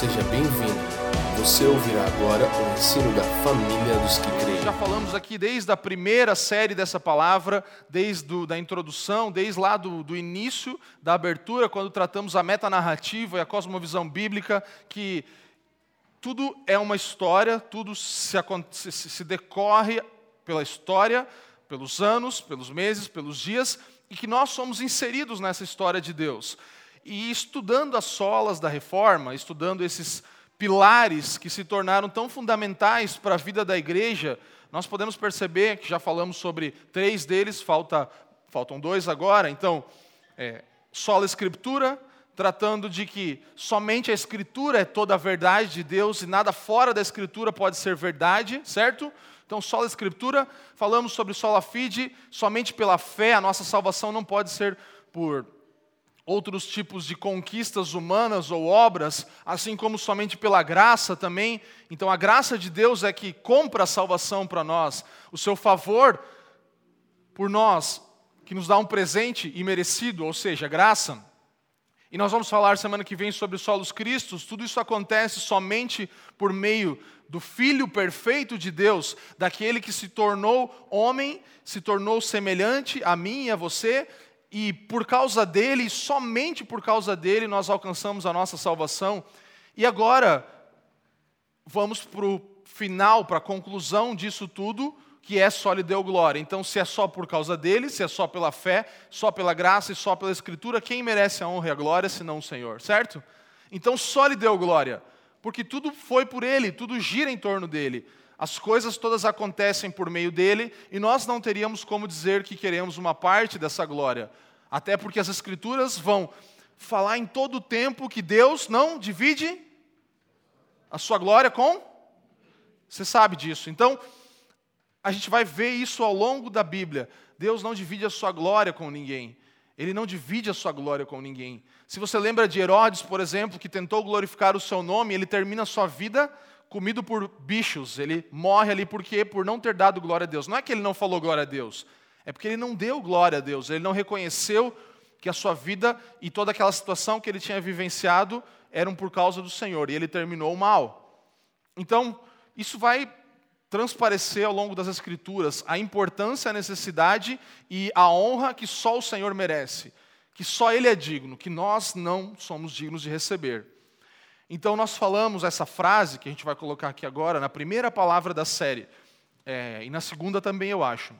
Seja bem-vindo. Você ouvirá agora o ensino da família dos que creem. Já falamos aqui desde a primeira série dessa palavra, desde a da introdução, desde lá do, do início da abertura, quando tratamos a metanarrativa e a cosmovisão bíblica, que tudo é uma história, tudo se, se, se decorre pela história, pelos anos, pelos meses, pelos dias, e que nós somos inseridos nessa história de Deus. E estudando as solas da reforma, estudando esses pilares que se tornaram tão fundamentais para a vida da igreja, nós podemos perceber que já falamos sobre três deles, falta, faltam dois agora. Então, é, sola escritura, tratando de que somente a escritura é toda a verdade de Deus e nada fora da escritura pode ser verdade, certo? Então, sola escritura, falamos sobre sola fide, somente pela fé a nossa salvação não pode ser por outros tipos de conquistas humanas ou obras, assim como somente pela graça também. Então, a graça de Deus é que compra a salvação para nós, o seu favor por nós, que nos dá um presente imerecido, ou seja, graça. E nós vamos falar semana que vem sobre os solos cristos. Tudo isso acontece somente por meio do Filho perfeito de Deus, daquele que se tornou homem, se tornou semelhante a mim e a você, e por causa dele, somente por causa dele, nós alcançamos a nossa salvação. E agora, vamos para o final, para a conclusão disso tudo, que é só lhe deu glória. Então, se é só por causa dele, se é só pela fé, só pela graça e só pela Escritura, quem merece a honra e a glória senão o Senhor, certo? Então, só lhe deu glória, porque tudo foi por ele, tudo gira em torno dele. As coisas todas acontecem por meio dele e nós não teríamos como dizer que queremos uma parte dessa glória. Até porque as Escrituras vão falar em todo o tempo que Deus não divide a sua glória com. Você sabe disso. Então, a gente vai ver isso ao longo da Bíblia. Deus não divide a sua glória com ninguém. Ele não divide a sua glória com ninguém. Se você lembra de Herodes, por exemplo, que tentou glorificar o seu nome, ele termina a sua vida comido por bichos. Ele morre ali porque por não ter dado glória a Deus. Não é que ele não falou glória a Deus, é porque ele não deu glória a Deus. Ele não reconheceu que a sua vida e toda aquela situação que ele tinha vivenciado eram por causa do Senhor e ele terminou mal. Então, isso vai transparecer ao longo das Escrituras a importância, a necessidade e a honra que só o Senhor merece, que só Ele é digno, que nós não somos dignos de receber. Então, nós falamos essa frase, que a gente vai colocar aqui agora, na primeira palavra da série, é, e na segunda também, eu acho,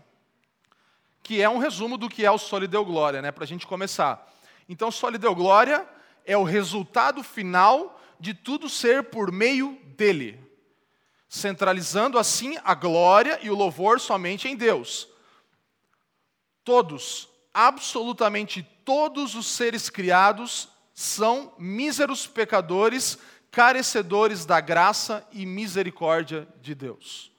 que é um resumo do que é o Soli Deu Glória, né, para a gente começar. Então, Soli Deu Glória é o resultado final de tudo ser por meio dele, centralizando assim a glória e o louvor somente em Deus. Todos, absolutamente todos os seres criados são míseros pecadores, carecedores da graça e misericórdia de Deus.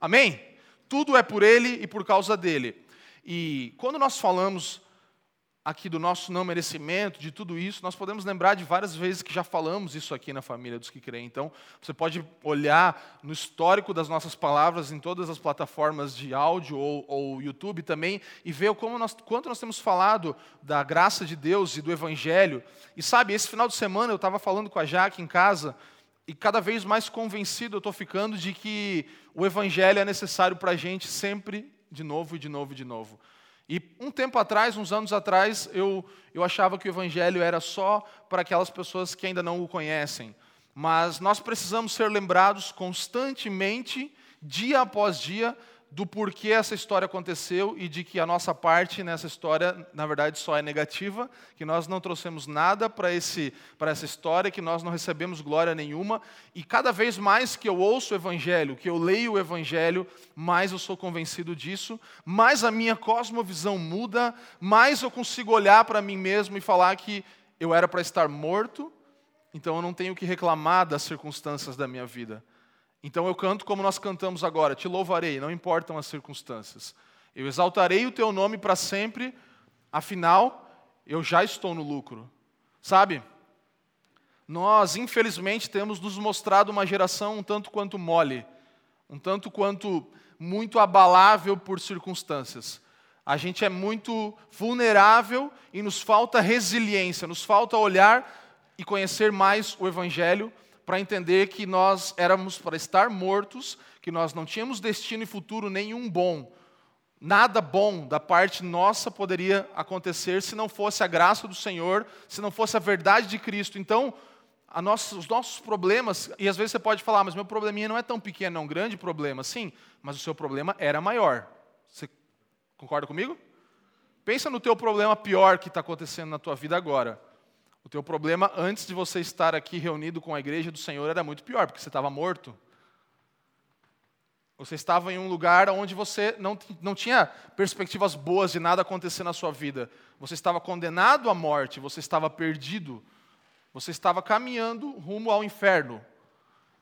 Amém? Tudo é por Ele e por causa dele. E quando nós falamos aqui do nosso não merecimento, de tudo isso, nós podemos lembrar de várias vezes que já falamos isso aqui na família dos que creem. Então, você pode olhar no histórico das nossas palavras em todas as plataformas de áudio ou, ou YouTube também e ver como nós, quanto nós temos falado da graça de Deus e do Evangelho. E sabe, esse final de semana eu estava falando com a Jaque em casa e cada vez mais convencido eu estou ficando de que o Evangelho é necessário para a gente sempre, de novo e de novo e de novo. E um tempo atrás, uns anos atrás, eu, eu achava que o Evangelho era só para aquelas pessoas que ainda não o conhecem. Mas nós precisamos ser lembrados constantemente, dia após dia, do porquê essa história aconteceu e de que a nossa parte nessa história, na verdade, só é negativa, que nós não trouxemos nada para essa história, que nós não recebemos glória nenhuma. E cada vez mais que eu ouço o Evangelho, que eu leio o Evangelho, mais eu sou convencido disso, mais a minha cosmovisão muda, mais eu consigo olhar para mim mesmo e falar que eu era para estar morto, então eu não tenho que reclamar das circunstâncias da minha vida. Então eu canto como nós cantamos agora: Te louvarei, não importam as circunstâncias. Eu exaltarei o teu nome para sempre, afinal, eu já estou no lucro. Sabe? Nós, infelizmente, temos nos mostrado uma geração um tanto quanto mole, um tanto quanto muito abalável por circunstâncias. A gente é muito vulnerável e nos falta resiliência, nos falta olhar e conhecer mais o Evangelho para entender que nós éramos para estar mortos, que nós não tínhamos destino e futuro nenhum bom. Nada bom da parte nossa poderia acontecer se não fosse a graça do Senhor, se não fosse a verdade de Cristo. Então, nossa, os nossos problemas, e às vezes você pode falar, mas meu probleminha não é tão pequeno, é um grande problema. Sim, mas o seu problema era maior. Você concorda comigo? Pensa no teu problema pior que está acontecendo na tua vida agora. O teu problema antes de você estar aqui reunido com a igreja do Senhor era muito pior, porque você estava morto. Você estava em um lugar onde você não, não tinha perspectivas boas de nada acontecer na sua vida. Você estava condenado à morte, você estava perdido. Você estava caminhando rumo ao inferno.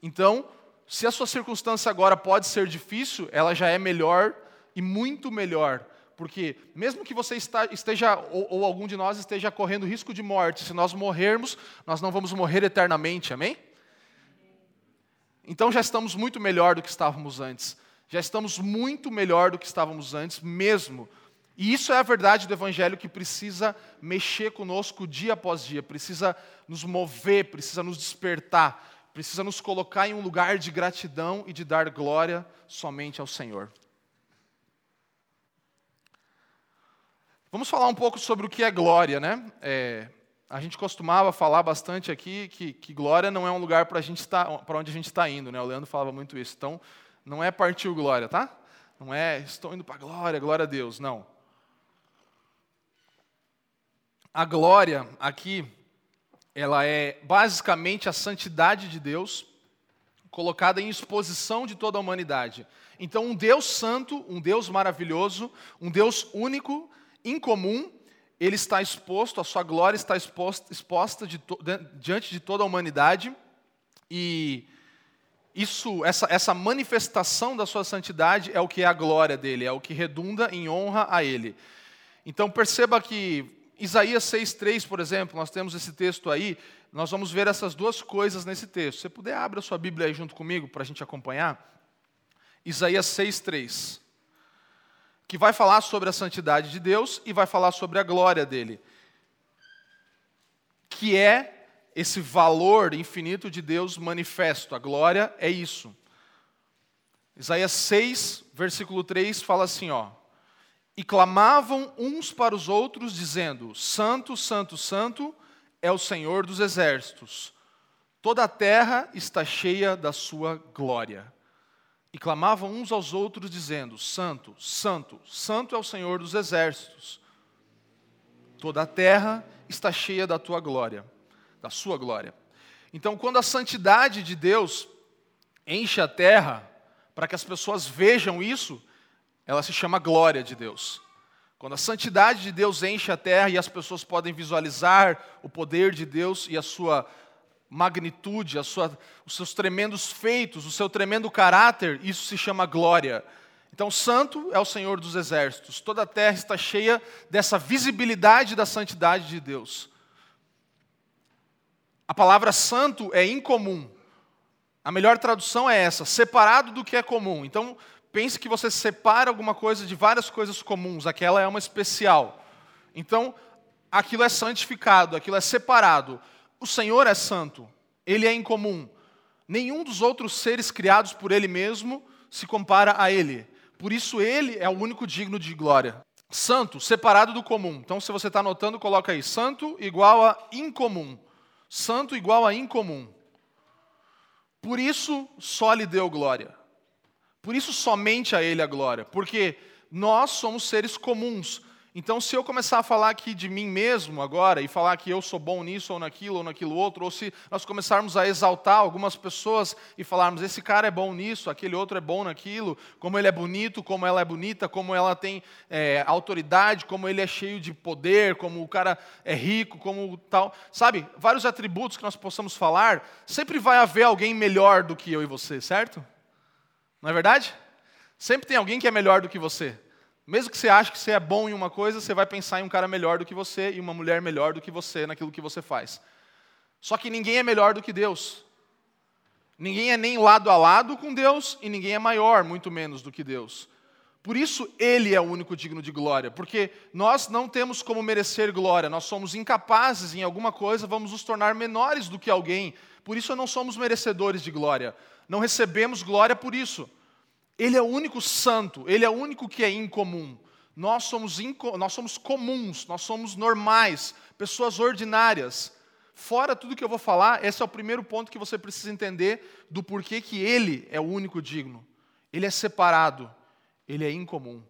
Então, se a sua circunstância agora pode ser difícil, ela já é melhor e muito melhor porque mesmo que você esteja, ou, ou, algum de nós esteja correndo risco de morte, se nós morrermos, nós não vamos morrer eternamente, amém? Então já estamos muito melhor do que estávamos antes. Já estamos muito melhor do que estávamos antes mesmo. E isso é a verdade do Evangelho que precisa mexer conosco dia após dia, precisa nos mover, precisa nos despertar, precisa nos colocar em um lugar de gratidão e de dar glória somente ao Senhor. Vamos falar um pouco sobre o que é glória, né? É, a gente costumava falar bastante aqui que, que glória não é um lugar para para onde a gente está indo, né? O Leandro falava muito isso. Então, não é partiu glória, tá? Não é estou indo para a glória, glória a Deus, não. A glória aqui, ela é basicamente a santidade de Deus colocada em exposição de toda a humanidade. Então, um Deus santo, um Deus maravilhoso, um Deus único, incomum, ele está exposto, a sua glória está exposta, exposta de diante de toda a humanidade, e isso, essa, essa manifestação da sua santidade é o que é a glória dele, é o que redunda em honra a ele. Então perceba que Isaías 6,3, por exemplo, nós temos esse texto aí, nós vamos ver essas duas coisas nesse texto. Se você puder, abra a sua Bíblia aí junto comigo para a gente acompanhar. Isaías 6,3 que vai falar sobre a santidade de Deus e vai falar sobre a glória dele, que é esse valor infinito de Deus manifesto. A glória é isso. Isaías 6, versículo 3 fala assim, ó: E clamavam uns para os outros dizendo: Santo, santo, santo é o Senhor dos exércitos. Toda a terra está cheia da sua glória e clamavam uns aos outros, dizendo: Santo, Santo, Santo é o Senhor dos exércitos. Toda a terra está cheia da tua glória, da sua glória. Então, quando a santidade de Deus enche a terra, para que as pessoas vejam isso, ela se chama glória de Deus. Quando a santidade de Deus enche a terra e as pessoas podem visualizar o poder de Deus e a sua magnitude, sua, os seus tremendos feitos, o seu tremendo caráter, isso se chama glória. Então, santo é o Senhor dos exércitos. Toda a terra está cheia dessa visibilidade da santidade de Deus. A palavra santo é incomum. A melhor tradução é essa, separado do que é comum. Então, pense que você separa alguma coisa de várias coisas comuns, aquela é uma especial. Então, aquilo é santificado, aquilo é separado. O Senhor é santo, ele é incomum. Nenhum dos outros seres criados por ele mesmo se compara a ele. Por isso ele é o único digno de glória. Santo, separado do comum. Então, se você está anotando, coloca aí: santo igual a incomum. Santo igual a incomum. Por isso só lhe deu glória. Por isso somente a ele a glória. Porque nós somos seres comuns. Então, se eu começar a falar aqui de mim mesmo agora e falar que eu sou bom nisso ou naquilo ou naquilo outro, ou se nós começarmos a exaltar algumas pessoas e falarmos esse cara é bom nisso, aquele outro é bom naquilo, como ele é bonito, como ela é bonita, como ela tem é, autoridade, como ele é cheio de poder, como o cara é rico, como tal, sabe? Vários atributos que nós possamos falar, sempre vai haver alguém melhor do que eu e você, certo? Não é verdade? Sempre tem alguém que é melhor do que você. Mesmo que você ache que você é bom em uma coisa, você vai pensar em um cara melhor do que você e uma mulher melhor do que você naquilo que você faz. Só que ninguém é melhor do que Deus. Ninguém é nem lado a lado com Deus e ninguém é maior, muito menos do que Deus. Por isso ele é o único digno de glória, porque nós não temos como merecer glória, nós somos incapazes em alguma coisa, vamos nos tornar menores do que alguém, por isso não somos merecedores de glória, não recebemos glória por isso. Ele é o único santo, ele é o único que é incomum. Nós somos, inco nós somos comuns, nós somos normais, pessoas ordinárias. Fora tudo que eu vou falar, esse é o primeiro ponto que você precisa entender do porquê que ele é o único digno. Ele é separado, ele é incomum,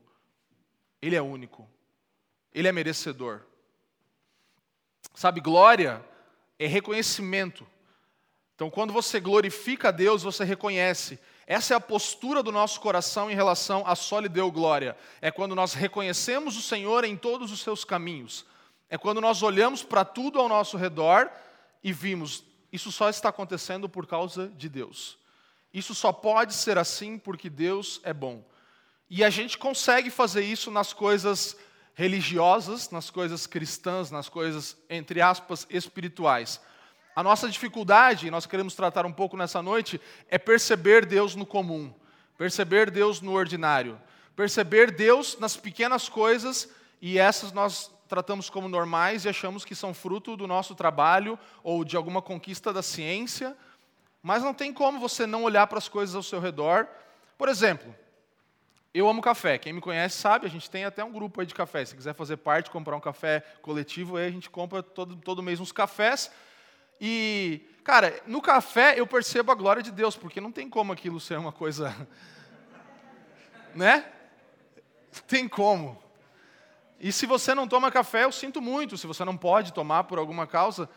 ele é único, ele é merecedor. Sabe, glória é reconhecimento. Então, quando você glorifica a Deus, você reconhece. Essa é a postura do nosso coração em relação a só lhe deu glória. É quando nós reconhecemos o Senhor em todos os seus caminhos. É quando nós olhamos para tudo ao nosso redor e vimos, isso só está acontecendo por causa de Deus. Isso só pode ser assim porque Deus é bom. E a gente consegue fazer isso nas coisas religiosas, nas coisas cristãs, nas coisas, entre aspas, espirituais. A nossa dificuldade, nós queremos tratar um pouco nessa noite, é perceber Deus no comum, perceber Deus no ordinário, perceber Deus nas pequenas coisas, e essas nós tratamos como normais e achamos que são fruto do nosso trabalho ou de alguma conquista da ciência, mas não tem como você não olhar para as coisas ao seu redor. Por exemplo, eu amo café. Quem me conhece sabe, a gente tem até um grupo aí de café. Se quiser fazer parte, comprar um café coletivo, aí a gente compra todo, todo mês uns cafés. E, cara, no café eu percebo a glória de Deus, porque não tem como aquilo ser uma coisa. né? Tem como. E se você não toma café, eu sinto muito. Se você não pode tomar por alguma causa,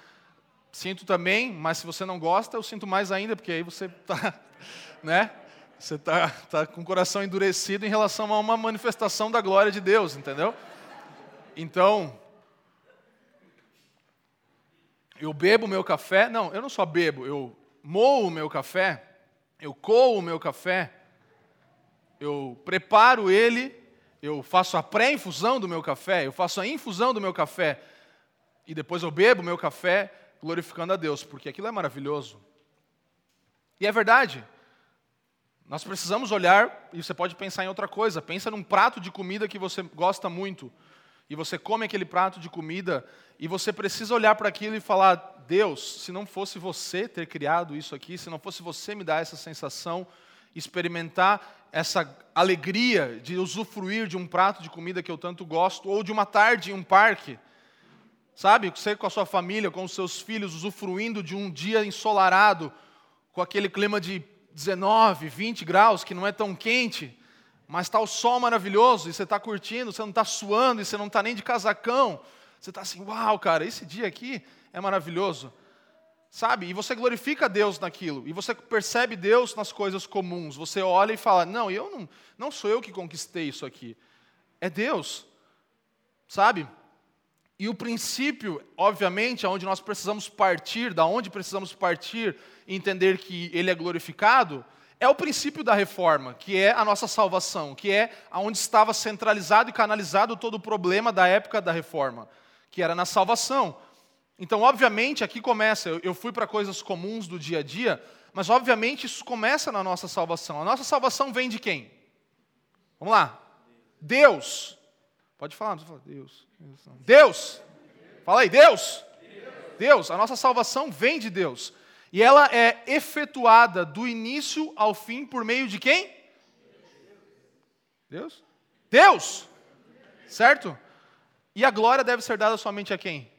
sinto também. Mas se você não gosta, eu sinto mais ainda, porque aí você está. né? Você está tá com o coração endurecido em relação a uma manifestação da glória de Deus, entendeu? Então, eu bebo meu café, não, eu não só bebo, eu moo o meu café, eu coo o meu café, eu preparo ele, eu faço a pré-infusão do meu café, eu faço a infusão do meu café, e depois eu bebo meu café glorificando a Deus, porque aquilo é maravilhoso. E é verdade, nós precisamos olhar, e você pode pensar em outra coisa, pensa num prato de comida que você gosta muito, e você come aquele prato de comida, e você precisa olhar para aquilo e falar: Deus, se não fosse você ter criado isso aqui, se não fosse você me dar essa sensação, experimentar essa alegria de usufruir de um prato de comida que eu tanto gosto, ou de uma tarde em um parque, sabe? Você com a sua família, com os seus filhos, usufruindo de um dia ensolarado, com aquele clima de 19, 20 graus, que não é tão quente, mas está o sol maravilhoso e você está curtindo, você não está suando e você não está nem de casacão. Você está assim, uau, cara, esse dia aqui é maravilhoso. Sabe? E você glorifica Deus naquilo. E você percebe Deus nas coisas comuns. Você olha e fala: Não, eu não, não sou eu que conquistei isso aqui. É Deus. Sabe? E o princípio, obviamente, aonde nós precisamos partir, da onde precisamos partir e entender que ele é glorificado, é o princípio da reforma, que é a nossa salvação, que é aonde estava centralizado e canalizado todo o problema da época da reforma, que era na salvação. Então, obviamente, aqui começa, eu fui para coisas comuns do dia a dia, mas obviamente isso começa na nossa salvação. A nossa salvação vem de quem? Vamos lá. Deus. Pode falar, não precisa falar. Deus. Deus. Fala aí, Deus. Deus. A nossa salvação vem de Deus. E ela é efetuada do início ao fim por meio de quem? Deus? Deus! Certo? E a glória deve ser dada somente a quem?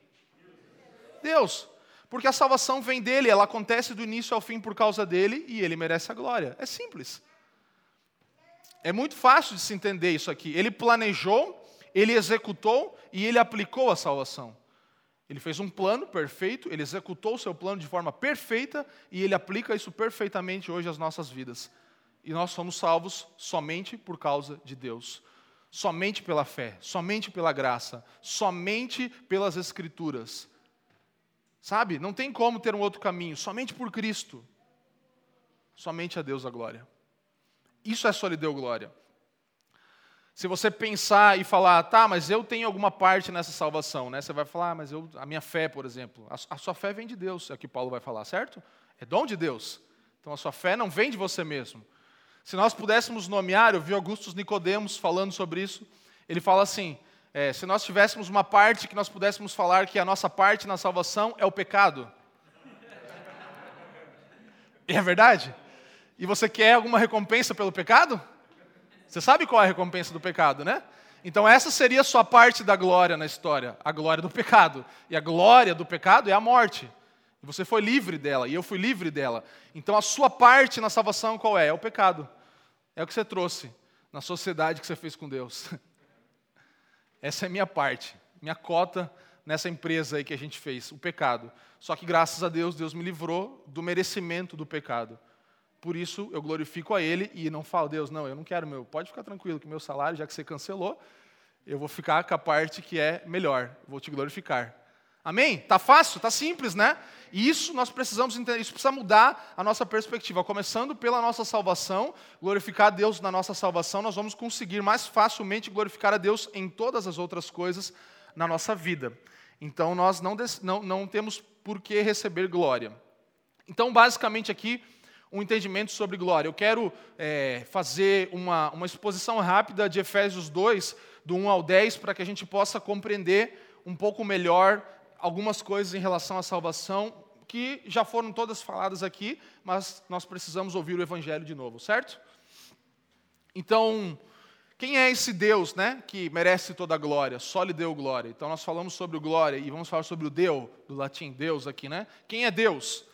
Deus. Porque a salvação vem dele, ela acontece do início ao fim por causa dele e ele merece a glória. É simples. É muito fácil de se entender isso aqui. Ele planejou, ele executou e ele aplicou a salvação. Ele fez um plano perfeito, ele executou o seu plano de forma perfeita e ele aplica isso perfeitamente hoje às nossas vidas. E nós somos salvos somente por causa de Deus. Somente pela fé, somente pela graça, somente pelas Escrituras. Sabe? Não tem como ter um outro caminho, somente por Cristo. Somente a Deus a glória. Isso é só lhe deu glória. Se você pensar e falar, tá, mas eu tenho alguma parte nessa salvação, né? Você vai falar, ah, mas eu, a minha fé, por exemplo, a, a sua fé vem de Deus, é o que Paulo vai falar, certo? É dom de Deus. Então a sua fé não vem de você mesmo. Se nós pudéssemos nomear, eu vi Augustus Nicodemos falando sobre isso, ele fala assim: é, se nós tivéssemos uma parte que nós pudéssemos falar que a nossa parte na salvação é o pecado. É verdade? E você quer alguma recompensa pelo pecado? Você sabe qual é a recompensa do pecado, né? Então, essa seria a sua parte da glória na história, a glória do pecado. E a glória do pecado é a morte. Você foi livre dela, e eu fui livre dela. Então, a sua parte na salvação qual é? É o pecado. É o que você trouxe na sociedade que você fez com Deus. Essa é a minha parte, minha cota nessa empresa aí que a gente fez, o pecado. Só que graças a Deus, Deus me livrou do merecimento do pecado. Por isso eu glorifico a Ele e não falo, Deus, não, eu não quero meu, pode ficar tranquilo que meu salário, já que você cancelou, eu vou ficar com a parte que é melhor, vou te glorificar. Amém? Tá fácil, tá simples, né? E isso nós precisamos entender, isso precisa mudar a nossa perspectiva. Começando pela nossa salvação, glorificar a Deus na nossa salvação, nós vamos conseguir mais facilmente glorificar a Deus em todas as outras coisas na nossa vida. Então nós não, não, não temos por que receber glória. Então, basicamente aqui, um entendimento sobre glória. Eu quero é, fazer uma, uma exposição rápida de Efésios 2, do 1 ao 10, para que a gente possa compreender um pouco melhor algumas coisas em relação à salvação que já foram todas faladas aqui, mas nós precisamos ouvir o Evangelho de novo, certo? Então, quem é esse Deus, né, que merece toda a glória? Só lhe deu glória. Então nós falamos sobre o glória e vamos falar sobre o Deu, do latim Deus aqui, né? Quem é Deus?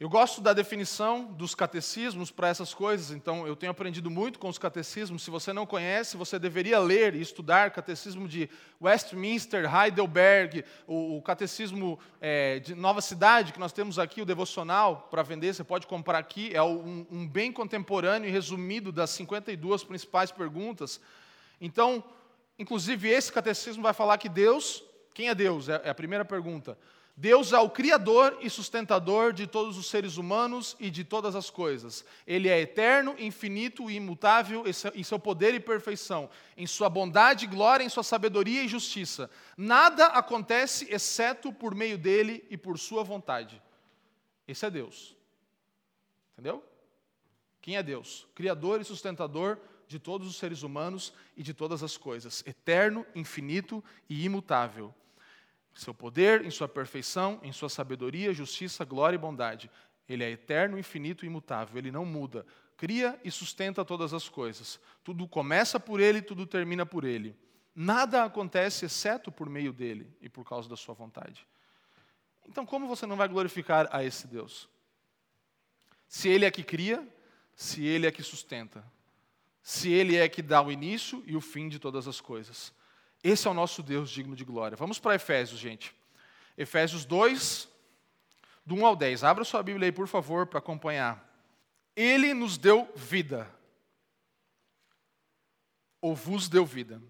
Eu gosto da definição dos catecismos para essas coisas, então eu tenho aprendido muito com os catecismos. Se você não conhece, você deveria ler e estudar catecismo de Westminster, Heidelberg, o, o catecismo é, de Nova Cidade, que nós temos aqui, o devocional para vender, você pode comprar aqui. É um, um bem contemporâneo e resumido das 52 principais perguntas. Então, inclusive, esse catecismo vai falar que Deus, quem é Deus? É, é a primeira pergunta. Deus é o Criador e sustentador de todos os seres humanos e de todas as coisas. Ele é eterno, infinito e imutável em seu poder e perfeição, em sua bondade, glória, em sua sabedoria e justiça. Nada acontece exceto por meio dele e por sua vontade. Esse é Deus. Entendeu? Quem é Deus? Criador e sustentador de todos os seres humanos e de todas as coisas. Eterno, infinito e imutável seu poder, em sua perfeição, em sua sabedoria, justiça, glória e bondade. Ele é eterno, infinito e imutável, ele não muda. Cria e sustenta todas as coisas. Tudo começa por ele, tudo termina por ele. Nada acontece exceto por meio dele e por causa da sua vontade. Então, como você não vai glorificar a esse Deus? Se ele é que cria, se ele é que sustenta, se ele é que dá o início e o fim de todas as coisas. Esse é o nosso Deus digno de glória. Vamos para Efésios, gente. Efésios 2, do 1 ao 10. Abra sua Bíblia aí, por favor, para acompanhar. Ele nos deu vida, ou vos deu vida,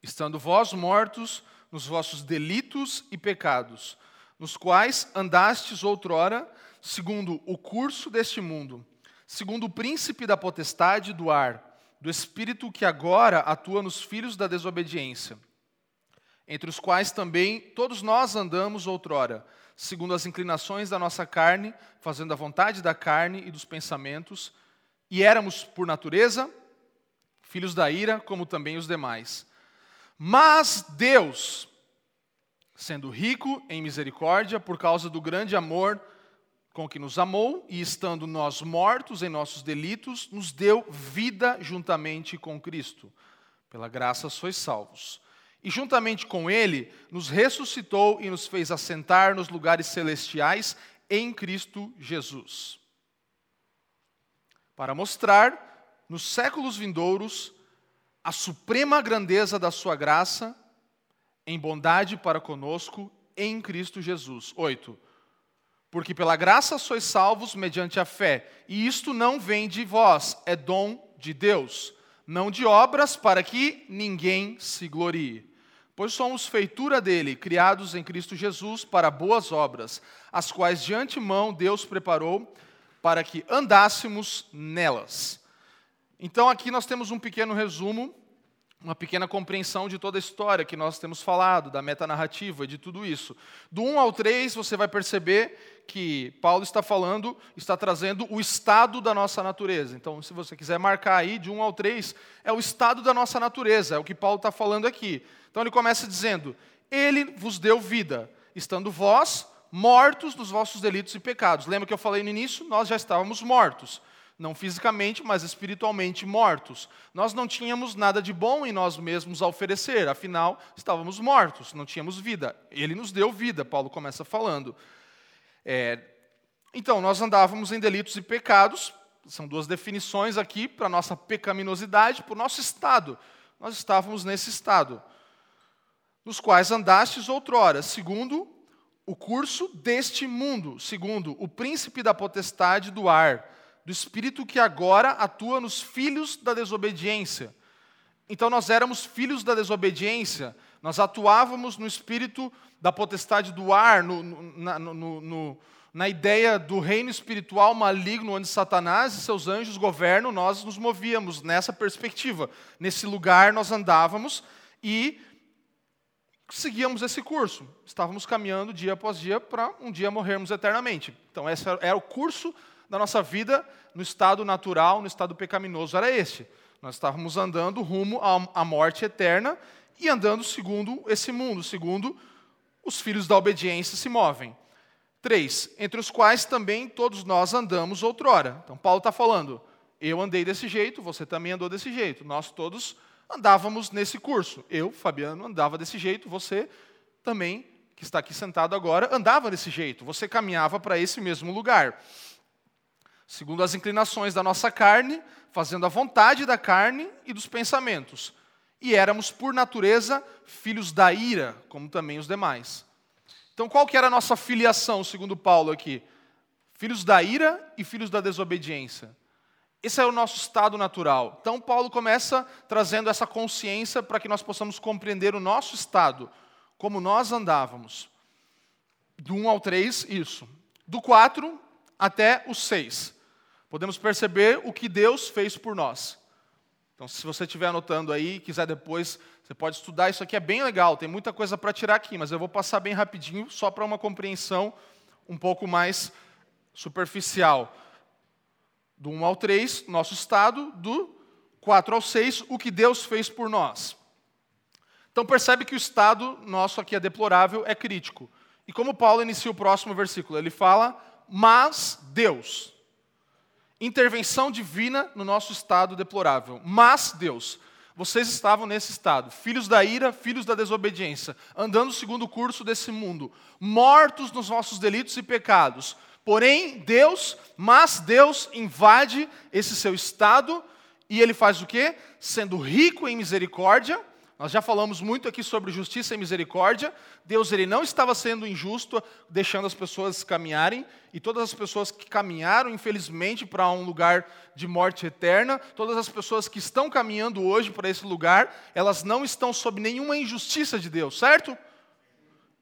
estando vós mortos nos vossos delitos e pecados, nos quais andastes outrora, segundo o curso deste mundo, segundo o príncipe da potestade do ar do Espírito que agora atua nos filhos da desobediência, entre os quais também todos nós andamos outrora, segundo as inclinações da nossa carne, fazendo a vontade da carne e dos pensamentos, e éramos, por natureza, filhos da ira, como também os demais. Mas Deus, sendo rico em misericórdia, por causa do grande amor com que nos amou, e estando nós mortos em nossos delitos, nos deu vida juntamente com Cristo. Pela graça sois salvos. E juntamente com Ele, nos ressuscitou e nos fez assentar nos lugares celestiais em Cristo Jesus. Para mostrar, nos séculos vindouros, a suprema grandeza da Sua graça, em bondade para conosco, em Cristo Jesus. 8 porque pela graça sois salvos mediante a fé, e isto não vem de vós, é dom de Deus, não de obras para que ninguém se glorie. Pois somos feitura dele, criados em Cristo Jesus para boas obras, as quais de antemão Deus preparou para que andássemos nelas. Então aqui nós temos um pequeno resumo uma pequena compreensão de toda a história que nós temos falado, da metanarrativa, de tudo isso. Do 1 ao 3, você vai perceber que Paulo está falando, está trazendo o estado da nossa natureza. Então, se você quiser marcar aí, de 1 ao 3, é o estado da nossa natureza, é o que Paulo está falando aqui. Então, ele começa dizendo: Ele vos deu vida, estando vós mortos nos vossos delitos e pecados. Lembra que eu falei no início? Nós já estávamos mortos não fisicamente, mas espiritualmente mortos. Nós não tínhamos nada de bom em nós mesmos a oferecer, afinal, estávamos mortos, não tínhamos vida. Ele nos deu vida, Paulo começa falando. É, então, nós andávamos em delitos e pecados, são duas definições aqui para nossa pecaminosidade, para o nosso estado. Nós estávamos nesse estado, nos quais andastes outrora, segundo o curso deste mundo, segundo o príncipe da potestade do ar do Espírito que agora atua nos filhos da desobediência. Então nós éramos filhos da desobediência, nós atuávamos no espírito da potestade do ar, no, na, no, no, na ideia do reino espiritual maligno, onde Satanás e seus anjos governam, nós nos movíamos nessa perspectiva. Nesse lugar nós andávamos e seguíamos esse curso. Estávamos caminhando dia após dia para um dia morrermos eternamente. Então, esse era o curso da nossa vida no estado natural, no estado pecaminoso, era este. Nós estávamos andando rumo à morte eterna e andando segundo esse mundo, segundo os filhos da obediência se movem. Três, entre os quais também todos nós andamos outrora. Então, Paulo está falando, eu andei desse jeito, você também andou desse jeito. Nós todos andávamos nesse curso. Eu, Fabiano, andava desse jeito, você também, que está aqui sentado agora, andava desse jeito. Você caminhava para esse mesmo lugar segundo as inclinações da nossa carne, fazendo a vontade da carne e dos pensamentos. E éramos, por natureza, filhos da ira, como também os demais. Então, qual que era a nossa filiação, segundo Paulo aqui? Filhos da ira e filhos da desobediência. Esse é o nosso estado natural. Então, Paulo começa trazendo essa consciência para que nós possamos compreender o nosso estado, como nós andávamos. Do 1 ao 3, isso. Do 4 até o 6 podemos perceber o que Deus fez por nós. Então, se você estiver anotando aí, quiser depois, você pode estudar. Isso aqui é bem legal, tem muita coisa para tirar aqui, mas eu vou passar bem rapidinho, só para uma compreensão um pouco mais superficial. Do 1 ao 3, nosso estado, do 4 ao 6, o que Deus fez por nós. Então percebe que o estado nosso aqui é deplorável, é crítico. E como Paulo inicia o próximo versículo, ele fala: "Mas Deus" intervenção divina no nosso estado deplorável. Mas Deus, vocês estavam nesse estado, filhos da ira, filhos da desobediência, andando segundo o curso desse mundo, mortos nos vossos delitos e pecados. Porém, Deus, mas Deus invade esse seu estado e ele faz o quê? Sendo rico em misericórdia, nós já falamos muito aqui sobre justiça e misericórdia. Deus ele não estava sendo injusto, deixando as pessoas caminharem, e todas as pessoas que caminharam, infelizmente, para um lugar de morte eterna, todas as pessoas que estão caminhando hoje para esse lugar, elas não estão sob nenhuma injustiça de Deus, certo?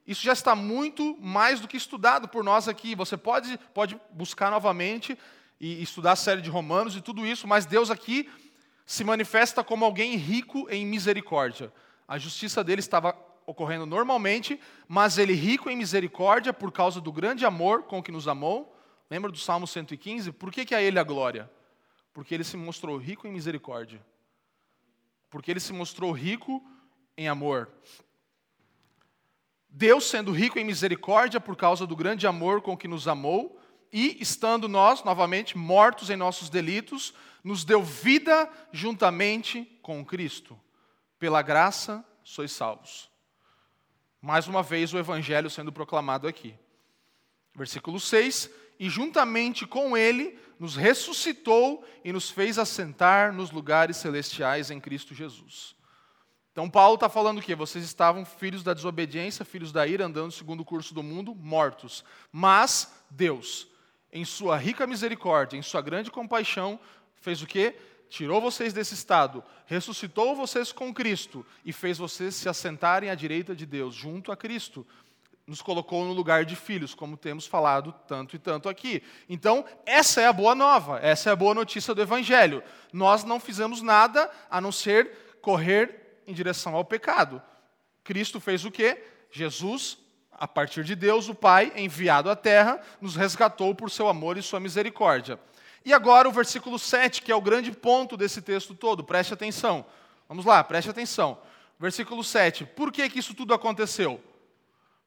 Isso já está muito mais do que estudado por nós aqui. Você pode, pode buscar novamente e estudar a série de Romanos e tudo isso, mas Deus aqui se manifesta como alguém rico em misericórdia. A justiça dele estava ocorrendo normalmente, mas ele rico em misericórdia por causa do grande amor com que nos amou. Lembra do Salmo 115? Por que, que a ele a glória? Porque ele se mostrou rico em misericórdia. Porque ele se mostrou rico em amor. Deus, sendo rico em misericórdia por causa do grande amor com que nos amou, e estando nós, novamente, mortos em nossos delitos, nos deu vida juntamente com Cristo. Pela graça sois salvos. Mais uma vez o evangelho sendo proclamado aqui. Versículo 6: E juntamente com ele nos ressuscitou e nos fez assentar nos lugares celestiais em Cristo Jesus. Então Paulo está falando o quê? Vocês estavam filhos da desobediência, filhos da ira, andando segundo o curso do mundo, mortos. Mas Deus, em sua rica misericórdia, em sua grande compaixão, fez o quê? Tirou vocês desse estado, ressuscitou vocês com Cristo e fez vocês se assentarem à direita de Deus, junto a Cristo. Nos colocou no lugar de filhos, como temos falado tanto e tanto aqui. Então, essa é a boa nova, essa é a boa notícia do Evangelho. Nós não fizemos nada a não ser correr em direção ao pecado. Cristo fez o quê? Jesus, a partir de Deus, o Pai, enviado à terra, nos resgatou por seu amor e sua misericórdia. E agora o versículo 7, que é o grande ponto desse texto todo, preste atenção. Vamos lá, preste atenção. Versículo 7. Por que, que isso tudo aconteceu?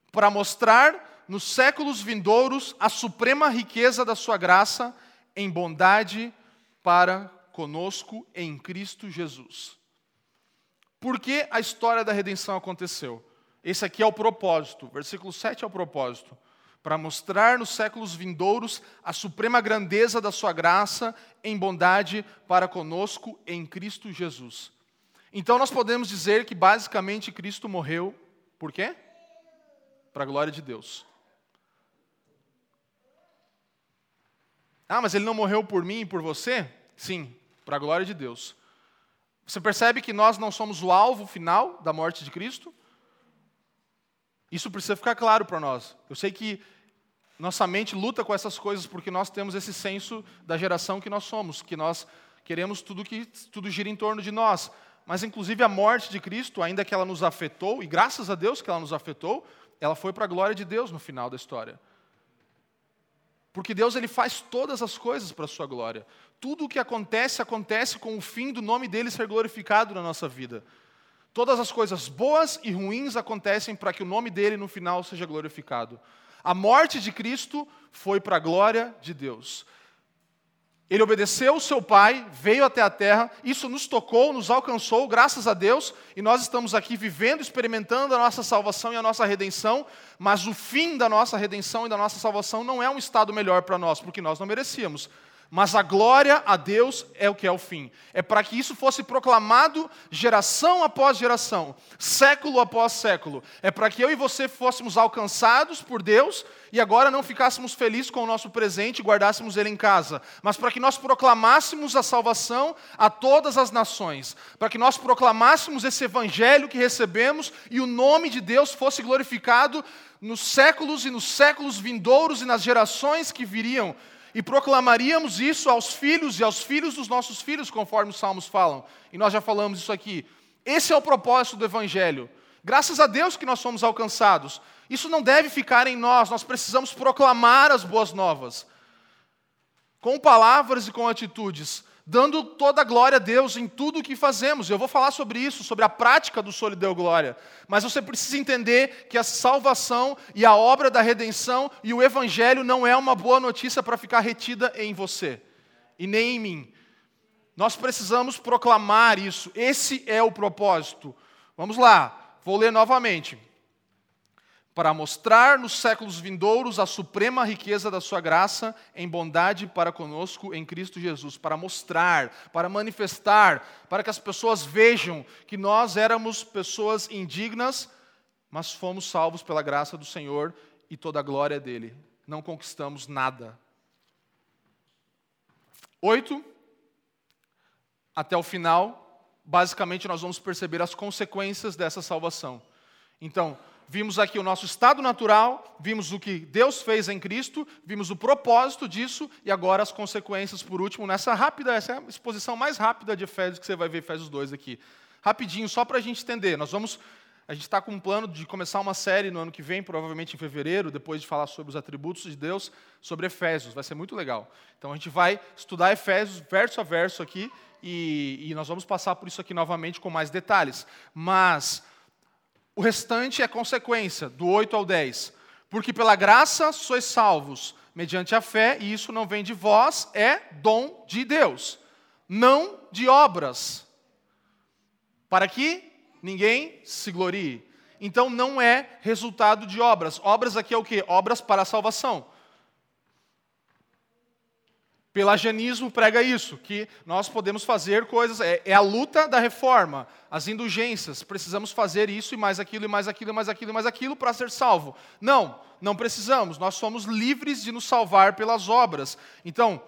Para mostrar nos séculos vindouros a suprema riqueza da sua graça em bondade para conosco em Cristo Jesus. Por que a história da redenção aconteceu? Esse aqui é o propósito. Versículo 7 é o propósito. Para mostrar nos séculos vindouros a suprema grandeza da sua graça em bondade para conosco em Cristo Jesus. Então nós podemos dizer que basicamente Cristo morreu por quê? Para a glória de Deus. Ah, mas ele não morreu por mim e por você? Sim, para a glória de Deus. Você percebe que nós não somos o alvo final da morte de Cristo? Isso precisa ficar claro para nós. Eu sei que nossa mente luta com essas coisas porque nós temos esse senso da geração que nós somos, que nós queremos tudo que tudo gira em torno de nós. Mas inclusive a morte de Cristo, ainda que ela nos afetou, e graças a Deus que ela nos afetou, ela foi para a glória de Deus no final da história. Porque Deus ele faz todas as coisas para a sua glória. Tudo o que acontece, acontece com o fim do nome dele ser glorificado na nossa vida. Todas as coisas boas e ruins acontecem para que o nome dele no final seja glorificado. A morte de Cristo foi para a glória de Deus. Ele obedeceu o seu Pai, veio até a terra, isso nos tocou, nos alcançou, graças a Deus, e nós estamos aqui vivendo, experimentando a nossa salvação e a nossa redenção, mas o fim da nossa redenção e da nossa salvação não é um estado melhor para nós, porque nós não merecíamos. Mas a glória a Deus é o que é o fim. É para que isso fosse proclamado geração após geração, século após século. É para que eu e você fôssemos alcançados por Deus e agora não ficássemos felizes com o nosso presente e guardássemos ele em casa, mas para que nós proclamássemos a salvação a todas as nações, para que nós proclamássemos esse evangelho que recebemos e o nome de Deus fosse glorificado nos séculos e nos séculos vindouros e nas gerações que viriam e proclamaríamos isso aos filhos e aos filhos dos nossos filhos, conforme os salmos falam. E nós já falamos isso aqui. Esse é o propósito do Evangelho. Graças a Deus que nós somos alcançados. Isso não deve ficar em nós, nós precisamos proclamar as boas novas. Com palavras e com atitudes dando toda a glória a Deus em tudo o que fazemos. Eu vou falar sobre isso, sobre a prática do Solideu Glória. Mas você precisa entender que a salvação e a obra da redenção e o Evangelho não é uma boa notícia para ficar retida em você e nem em mim. Nós precisamos proclamar isso. Esse é o propósito. Vamos lá, vou ler novamente para mostrar nos séculos vindouros a suprema riqueza da sua graça em bondade para conosco em Cristo Jesus, para mostrar, para manifestar, para que as pessoas vejam que nós éramos pessoas indignas, mas fomos salvos pela graça do Senhor e toda a glória dele. Não conquistamos nada. Oito, até o final, basicamente nós vamos perceber as consequências dessa salvação. Então, vimos aqui o nosso estado natural, vimos o que Deus fez em Cristo, vimos o propósito disso e agora as consequências por último nessa rápida, essa é a exposição mais rápida de Efésios que você vai ver Efésios 2 aqui. Rapidinho, só para a gente entender. Nós vamos a gente está com um plano de começar uma série no ano que vem, provavelmente em fevereiro, depois de falar sobre os atributos de Deus, sobre Efésios. Vai ser muito legal. Então a gente vai estudar Efésios verso a verso aqui e, e nós vamos passar por isso aqui novamente com mais detalhes. Mas o restante é consequência, do 8 ao 10. Porque pela graça sois salvos, mediante a fé, e isso não vem de vós, é dom de Deus, não de obras, para que ninguém se glorie. Então não é resultado de obras. Obras aqui é o que? Obras para a salvação. Pelagianismo prega isso, que nós podemos fazer coisas, é, é, a luta da reforma, as indulgências, precisamos fazer isso e mais aquilo, e mais aquilo, e mais aquilo, e mais aquilo para ser salvo. Não, não precisamos, nós somos livres de nos salvar pelas obras. Então,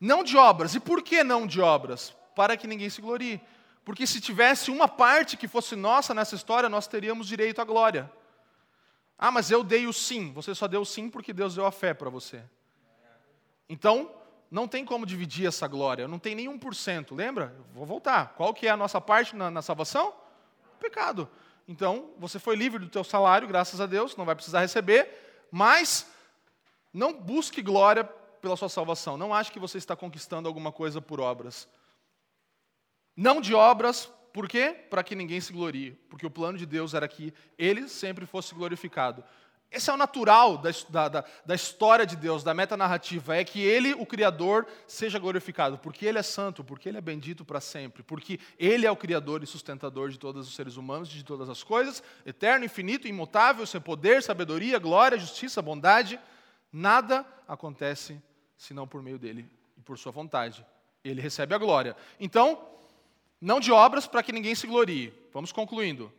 não de obras, e por que não de obras? Para que ninguém se glorie. Porque se tivesse uma parte que fosse nossa nessa história, nós teríamos direito à glória. Ah, mas eu dei o sim, você só deu o sim porque Deus deu a fé para você. Então, não tem como dividir essa glória, não tem nem 1%. Lembra? Vou voltar. Qual que é a nossa parte na, na salvação? pecado. Então, você foi livre do teu salário, graças a Deus, não vai precisar receber, mas não busque glória pela sua salvação. Não ache que você está conquistando alguma coisa por obras. Não de obras, por quê? Para que ninguém se glorie. Porque o plano de Deus era que ele sempre fosse glorificado. Esse é o natural da, da, da, história de Deus, da metanarrativa, é que Ele, o Criador, seja glorificado, porque Ele é santo, porque Ele é bendito para sempre, porque Ele é o Criador e sustentador de todos os seres humanos, de todas as coisas, eterno, infinito, imutável, sem poder, sabedoria, glória, justiça, bondade. Nada acontece senão por meio dele e por sua vontade. Ele recebe a glória. Então, não de obras para que ninguém se glorie. Vamos concluindo.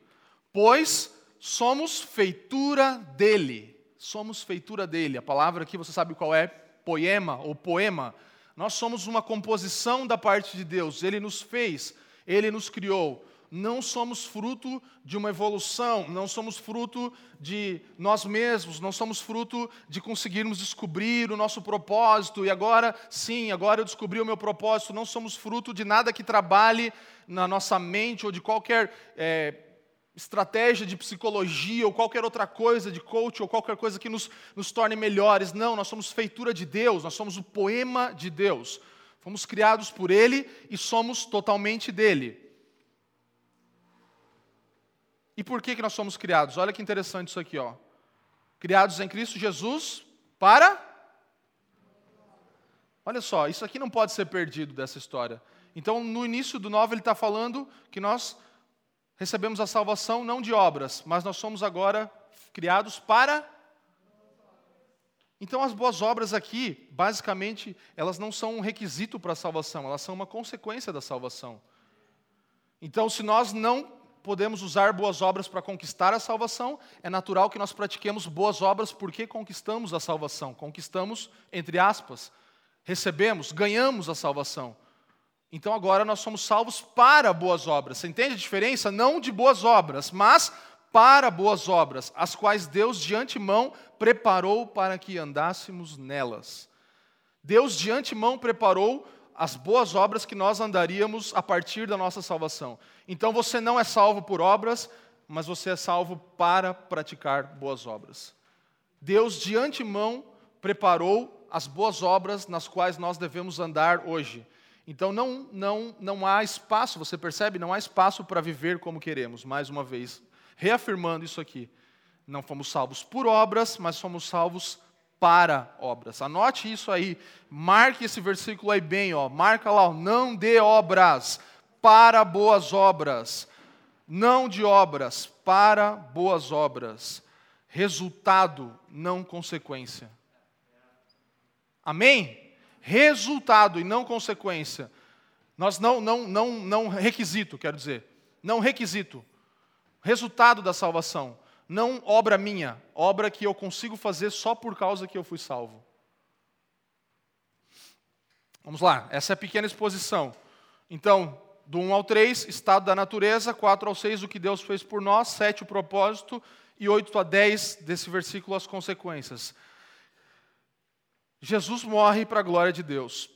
Pois somos feitura dele. Somos feitura dele. A palavra aqui você sabe qual é? Poema ou poema. Nós somos uma composição da parte de Deus. Ele nos fez, ele nos criou não somos fruto de uma evolução, não somos fruto de nós mesmos, não somos fruto de conseguirmos descobrir o nosso propósito e agora, sim, agora eu descobri o meu propósito. Não somos fruto de nada que trabalhe na nossa mente ou de qualquer é, estratégia de psicologia ou qualquer outra coisa, de coach ou qualquer coisa que nos, nos torne melhores. Não, nós somos feitura de Deus, nós somos o poema de Deus. Fomos criados por Ele e somos totalmente dele. E por que, que nós somos criados? Olha que interessante isso aqui, ó. Criados em Cristo Jesus para. Olha só, isso aqui não pode ser perdido dessa história. Então, no início do 9, ele está falando que nós recebemos a salvação não de obras, mas nós somos agora criados para. Então, as boas obras aqui, basicamente, elas não são um requisito para a salvação, elas são uma consequência da salvação. Então, se nós não podemos usar boas obras para conquistar a salvação, é natural que nós pratiquemos boas obras porque conquistamos a salvação. Conquistamos, entre aspas, recebemos, ganhamos a salvação. Então agora nós somos salvos para boas obras. Você entende a diferença? Não de boas obras, mas para boas obras, as quais Deus de antemão preparou para que andássemos nelas. Deus de antemão preparou as boas obras que nós andaríamos a partir da nossa salvação. Então você não é salvo por obras, mas você é salvo para praticar boas obras. Deus de antemão preparou as boas obras nas quais nós devemos andar hoje. Então não, não, não há espaço, você percebe? Não há espaço para viver como queremos, mais uma vez, reafirmando isso aqui. Não fomos salvos por obras, mas somos salvos para obras. Anote isso aí, marque esse versículo aí bem, ó. Marca lá, ó, não de obras, para boas obras. Não de obras, para boas obras. Resultado, não consequência. Amém? Resultado e não consequência. Nós não, não, não, não requisito, quero dizer. Não requisito. Resultado da salvação não obra minha, obra que eu consigo fazer só por causa que eu fui salvo. Vamos lá, essa é a pequena exposição. Então, do 1 ao 3, estado da natureza, 4 ao 6, o que Deus fez por nós, 7, o propósito, e 8 a 10, desse versículo, as consequências. Jesus morre para a glória de Deus.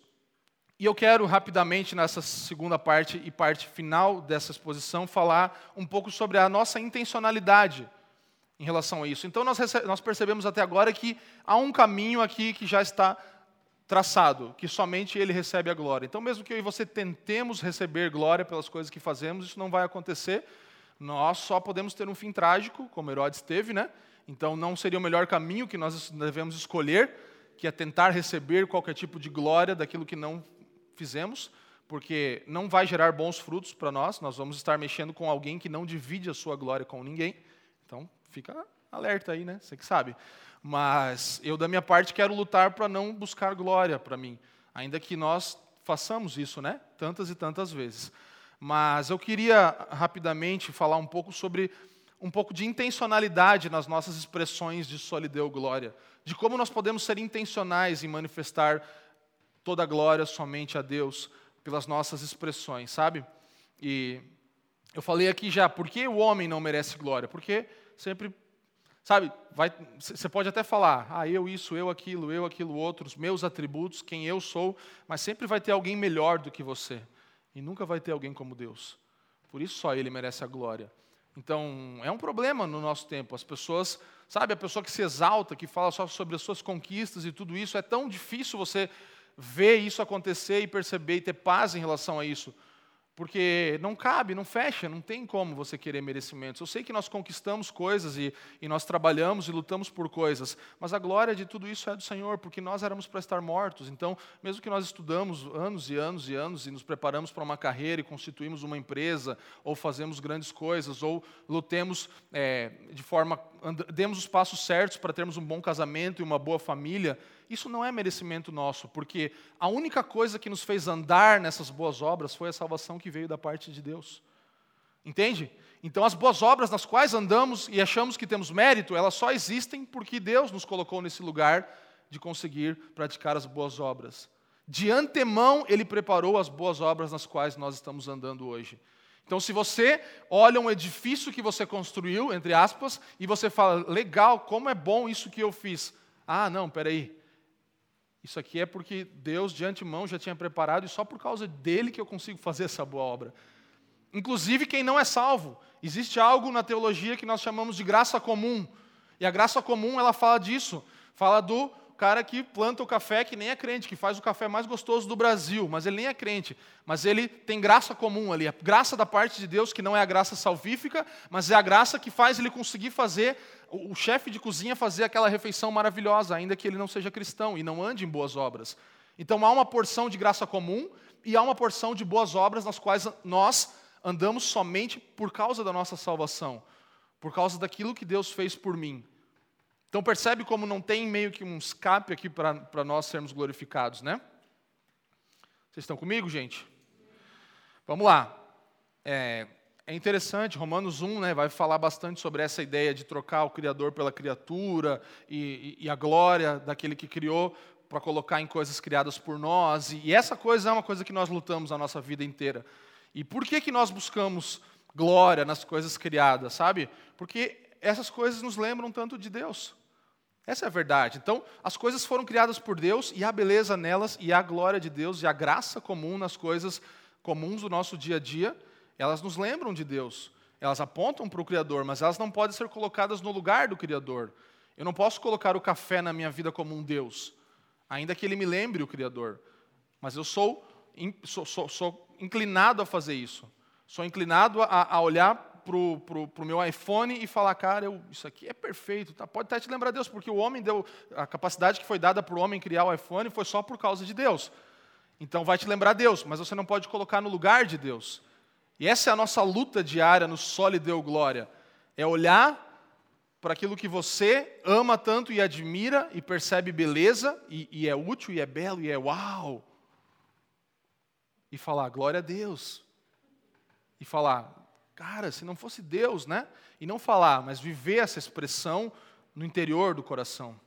E eu quero rapidamente, nessa segunda parte e parte final dessa exposição, falar um pouco sobre a nossa intencionalidade em relação a isso. Então, nós, nós percebemos até agora que há um caminho aqui que já está traçado, que somente Ele recebe a glória. Então, mesmo que eu e você tentemos receber glória pelas coisas que fazemos, isso não vai acontecer. Nós só podemos ter um fim trágico, como Herodes teve, né? Então, não seria o melhor caminho que nós devemos escolher, que é tentar receber qualquer tipo de glória daquilo que não fizemos, porque não vai gerar bons frutos para nós. Nós vamos estar mexendo com alguém que não divide a sua glória com ninguém. Então, fica alerta aí, né? Você que sabe. Mas eu, da minha parte, quero lutar para não buscar glória para mim, ainda que nós façamos isso, né? Tantas e tantas vezes. Mas eu queria rapidamente falar um pouco sobre um pouco de intencionalidade nas nossas expressões de solideu glória, de como nós podemos ser intencionais em manifestar toda a glória somente a Deus pelas nossas expressões, sabe? E eu falei aqui já, por que o homem não merece glória? Porque sempre, sabe, você pode até falar, ah, eu isso, eu aquilo, eu aquilo outro, os meus atributos, quem eu sou, mas sempre vai ter alguém melhor do que você. E nunca vai ter alguém como Deus. Por isso só Ele merece a glória. Então, é um problema no nosso tempo. As pessoas, sabe, a pessoa que se exalta, que fala só sobre as suas conquistas e tudo isso, é tão difícil você ver isso acontecer e perceber e ter paz em relação a isso. Porque não cabe, não fecha, não tem como você querer merecimentos. Eu sei que nós conquistamos coisas e, e, nós trabalhamos e lutamos por coisas, mas a glória de tudo isso é do Senhor, porque nós éramos para estar mortos. Então, mesmo que nós estudamos anos e anos e anos e nos preparamos para uma carreira e constituímos uma empresa, ou fazemos grandes coisas, ou lutemos é, de forma. demos os passos certos para termos um bom casamento e uma boa família, isso não é merecimento nosso, porque a única coisa que nos fez andar nessas boas obras foi a salvação que veio da parte de Deus. Entende? Então, as boas obras nas quais andamos e achamos que temos mérito, elas só existem porque Deus nos colocou nesse lugar de conseguir praticar as boas obras. De antemão, Ele preparou as boas obras nas quais nós estamos andando hoje. Então, se você olha um edifício que você construiu, entre aspas, e você fala, legal, como é bom isso que eu fiz. Ah, não, peraí. Isso aqui é porque Deus de antemão já tinha preparado e só por causa dele que eu consigo fazer essa boa obra. Inclusive quem não é salvo. Existe algo na teologia que nós chamamos de graça comum. E a graça comum, ela fala disso. Fala do cara que planta o café que nem é crente, que faz o café mais gostoso do Brasil, mas ele nem é crente. Mas ele tem graça comum ali, a graça da parte de Deus, que não é a graça salvífica, mas é a graça que faz ele conseguir fazer o chefe de cozinha fazer aquela refeição maravilhosa, ainda que ele não seja cristão e não ande em boas obras. Então há uma porção de graça comum e há uma porção de boas obras nas quais nós andamos somente por causa da nossa salvação, por causa daquilo que Deus fez por mim. Então percebe como não tem meio que um escape aqui para nós sermos glorificados, né? Vocês estão comigo, gente? Vamos lá. É, é interessante, Romanos 1 né, vai falar bastante sobre essa ideia de trocar o Criador pela criatura e, e, e a glória daquele que criou para colocar em coisas criadas por nós. E, e essa coisa é uma coisa que nós lutamos a nossa vida inteira. E por que, que nós buscamos glória nas coisas criadas, sabe? Porque essas coisas nos lembram tanto de Deus. Essa é a verdade. Então, as coisas foram criadas por Deus e há beleza nelas, e há glória de Deus e a graça comum nas coisas comuns do nosso dia a dia elas nos lembram de Deus. Elas apontam para o Criador, mas elas não podem ser colocadas no lugar do Criador. Eu não posso colocar o café na minha vida como um Deus, ainda que ele me lembre o Criador. Mas eu sou, sou, sou, sou inclinado a fazer isso. Sou inclinado a, a olhar para o meu iPhone e falar, cara, eu, isso aqui é perfeito. Tá? Pode até te lembrar Deus, porque o homem deu. A capacidade que foi dada para o homem criar o iPhone foi só por causa de Deus. Então vai te lembrar Deus, mas você não pode colocar no lugar de Deus. E essa é a nossa luta diária no Só Deu Glória. É olhar para aquilo que você ama tanto e admira e percebe beleza, e, e, é útil, e é belo, e é uau. E falar, glória a Deus. E falar, cara, se não fosse Deus, né? E não falar, mas viver essa expressão no interior do coração.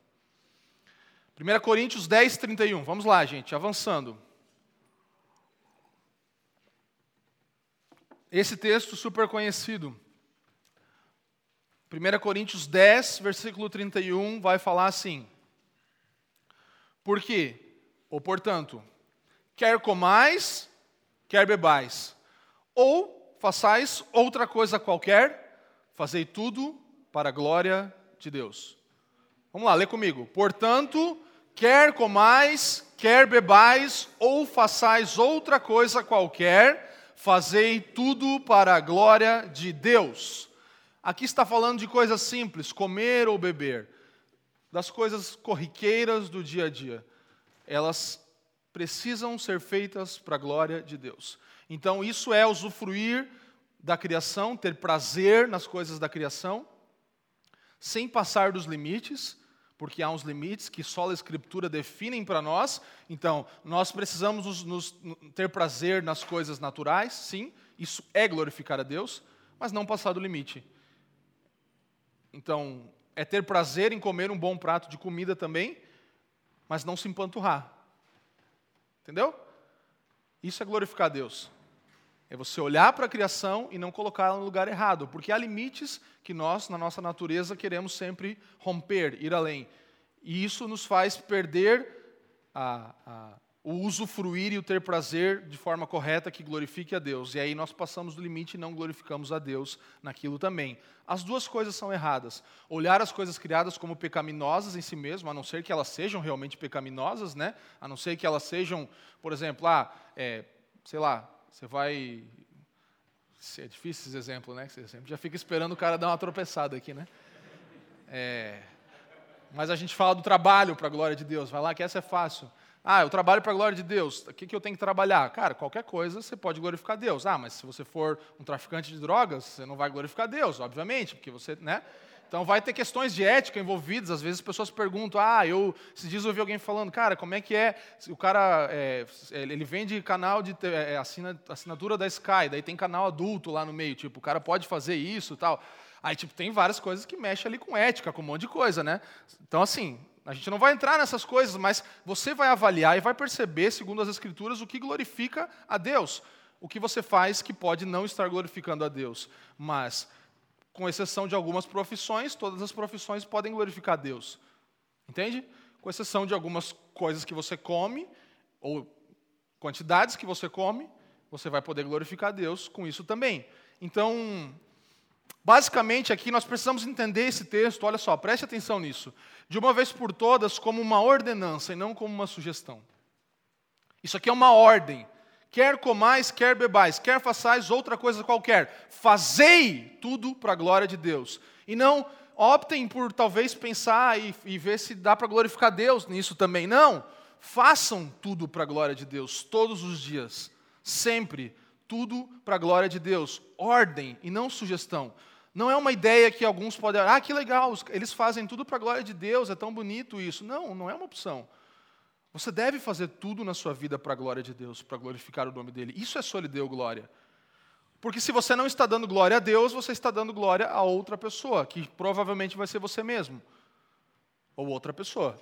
1 Coríntios 10, 31. Vamos lá, gente, avançando. Esse texto super conhecido. 1 Coríntios 10, versículo 31, vai falar assim: Porque, ou portanto, quer comais, quer bebais, ou façais outra coisa qualquer, fazei tudo para a glória de Deus. Vamos lá, lê comigo. Portanto, quer comais, quer bebais, ou façais outra coisa qualquer, fazei tudo para a glória de Deus. Aqui está falando de coisas simples, comer ou beber, das coisas corriqueiras do dia a dia. Elas precisam ser feitas para a glória de Deus. Então, isso é usufruir da criação, ter prazer nas coisas da criação, sem passar dos limites, porque há uns limites que só a Escritura definem para nós. Então, nós precisamos nos, nos, ter prazer nas coisas naturais, sim, isso é glorificar a Deus, mas não passar do limite. Então, é ter prazer em comer um bom prato de comida também, mas não se empanturrar. Entendeu? Isso é glorificar a Deus. É você olhar para a criação e não colocá-la no lugar errado, porque há limites que nós, na nossa natureza, queremos sempre romper, ir além. E isso nos faz perder a, a, o usufruir e o ter prazer de forma correta que glorifique a Deus. E aí nós passamos do limite e não glorificamos a Deus naquilo também. As duas coisas são erradas. Olhar as coisas criadas como pecaminosas em si mesmo, a não ser que elas sejam realmente pecaminosas, né? A não ser que elas sejam, por exemplo, ah, é, sei lá, você vai. É difícil esse exemplo, né? Você sempre já fica esperando o cara dar uma tropeçada aqui, né? É, mas a gente fala do trabalho para a glória de Deus. Vai lá que essa é fácil. Ah, eu trabalho para a glória de Deus. O que, que eu tenho que trabalhar? Cara, qualquer coisa você pode glorificar Deus. Ah, mas se você for um traficante de drogas, você não vai glorificar Deus, obviamente, porque você, né? Então vai ter questões de ética envolvidas. Às vezes as pessoas perguntam: ah, eu esses dias eu ouvi alguém falando, cara, como é que é? O cara é, ele vende canal de é, assina, assinatura da Sky, daí tem canal adulto lá no meio, tipo, o cara pode fazer isso tal. Aí tipo tem várias coisas que mexem ali com ética, com um monte de coisa, né? Então assim, a gente não vai entrar nessas coisas, mas você vai avaliar e vai perceber, segundo as Escrituras, o que glorifica a Deus. O que você faz que pode não estar glorificando a Deus. Mas, com exceção de algumas profissões, todas as profissões podem glorificar Deus. Entende? Com exceção de algumas coisas que você come, ou quantidades que você come, você vai poder glorificar Deus com isso também. Então, Basicamente, aqui nós precisamos entender esse texto, olha só, preste atenção nisso, de uma vez por todas, como uma ordenança e não como uma sugestão. Isso aqui é uma ordem. Quer comais, quer bebais, quer façais outra coisa qualquer, fazei tudo para a glória de Deus. E não optem por talvez pensar e, e ver se dá para glorificar Deus nisso também. Não. Façam tudo para a glória de Deus, todos os dias, sempre. Tudo para a glória de Deus. Ordem e não sugestão. Não é uma ideia que alguns podem, ah, que legal, eles fazem tudo para a glória de Deus, é tão bonito isso. Não, não é uma opção. Você deve fazer tudo na sua vida para a glória de Deus, para glorificar o nome dele. Isso é só lhe deu glória. Porque se você não está dando glória a Deus, você está dando glória a outra pessoa, que provavelmente vai ser você mesmo. Ou outra pessoa.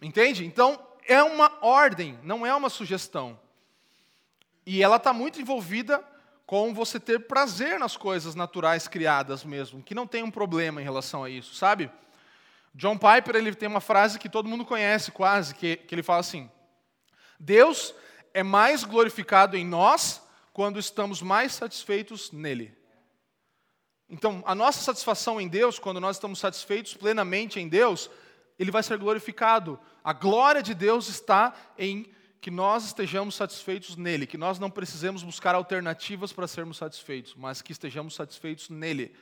Entende? Então, é uma ordem, não é uma sugestão. E ela está muito envolvida com você ter prazer nas coisas naturais criadas mesmo, que não tem um problema em relação a isso, sabe? John Piper ele tem uma frase que todo mundo conhece quase, que, que ele fala assim: Deus é mais glorificado em nós quando estamos mais satisfeitos nele. Então, a nossa satisfação em Deus, quando nós estamos satisfeitos plenamente em Deus, ele vai ser glorificado. A glória de Deus está em que nós estejamos satisfeitos nele, que nós não precisemos buscar alternativas para sermos satisfeitos, mas que estejamos satisfeitos nele,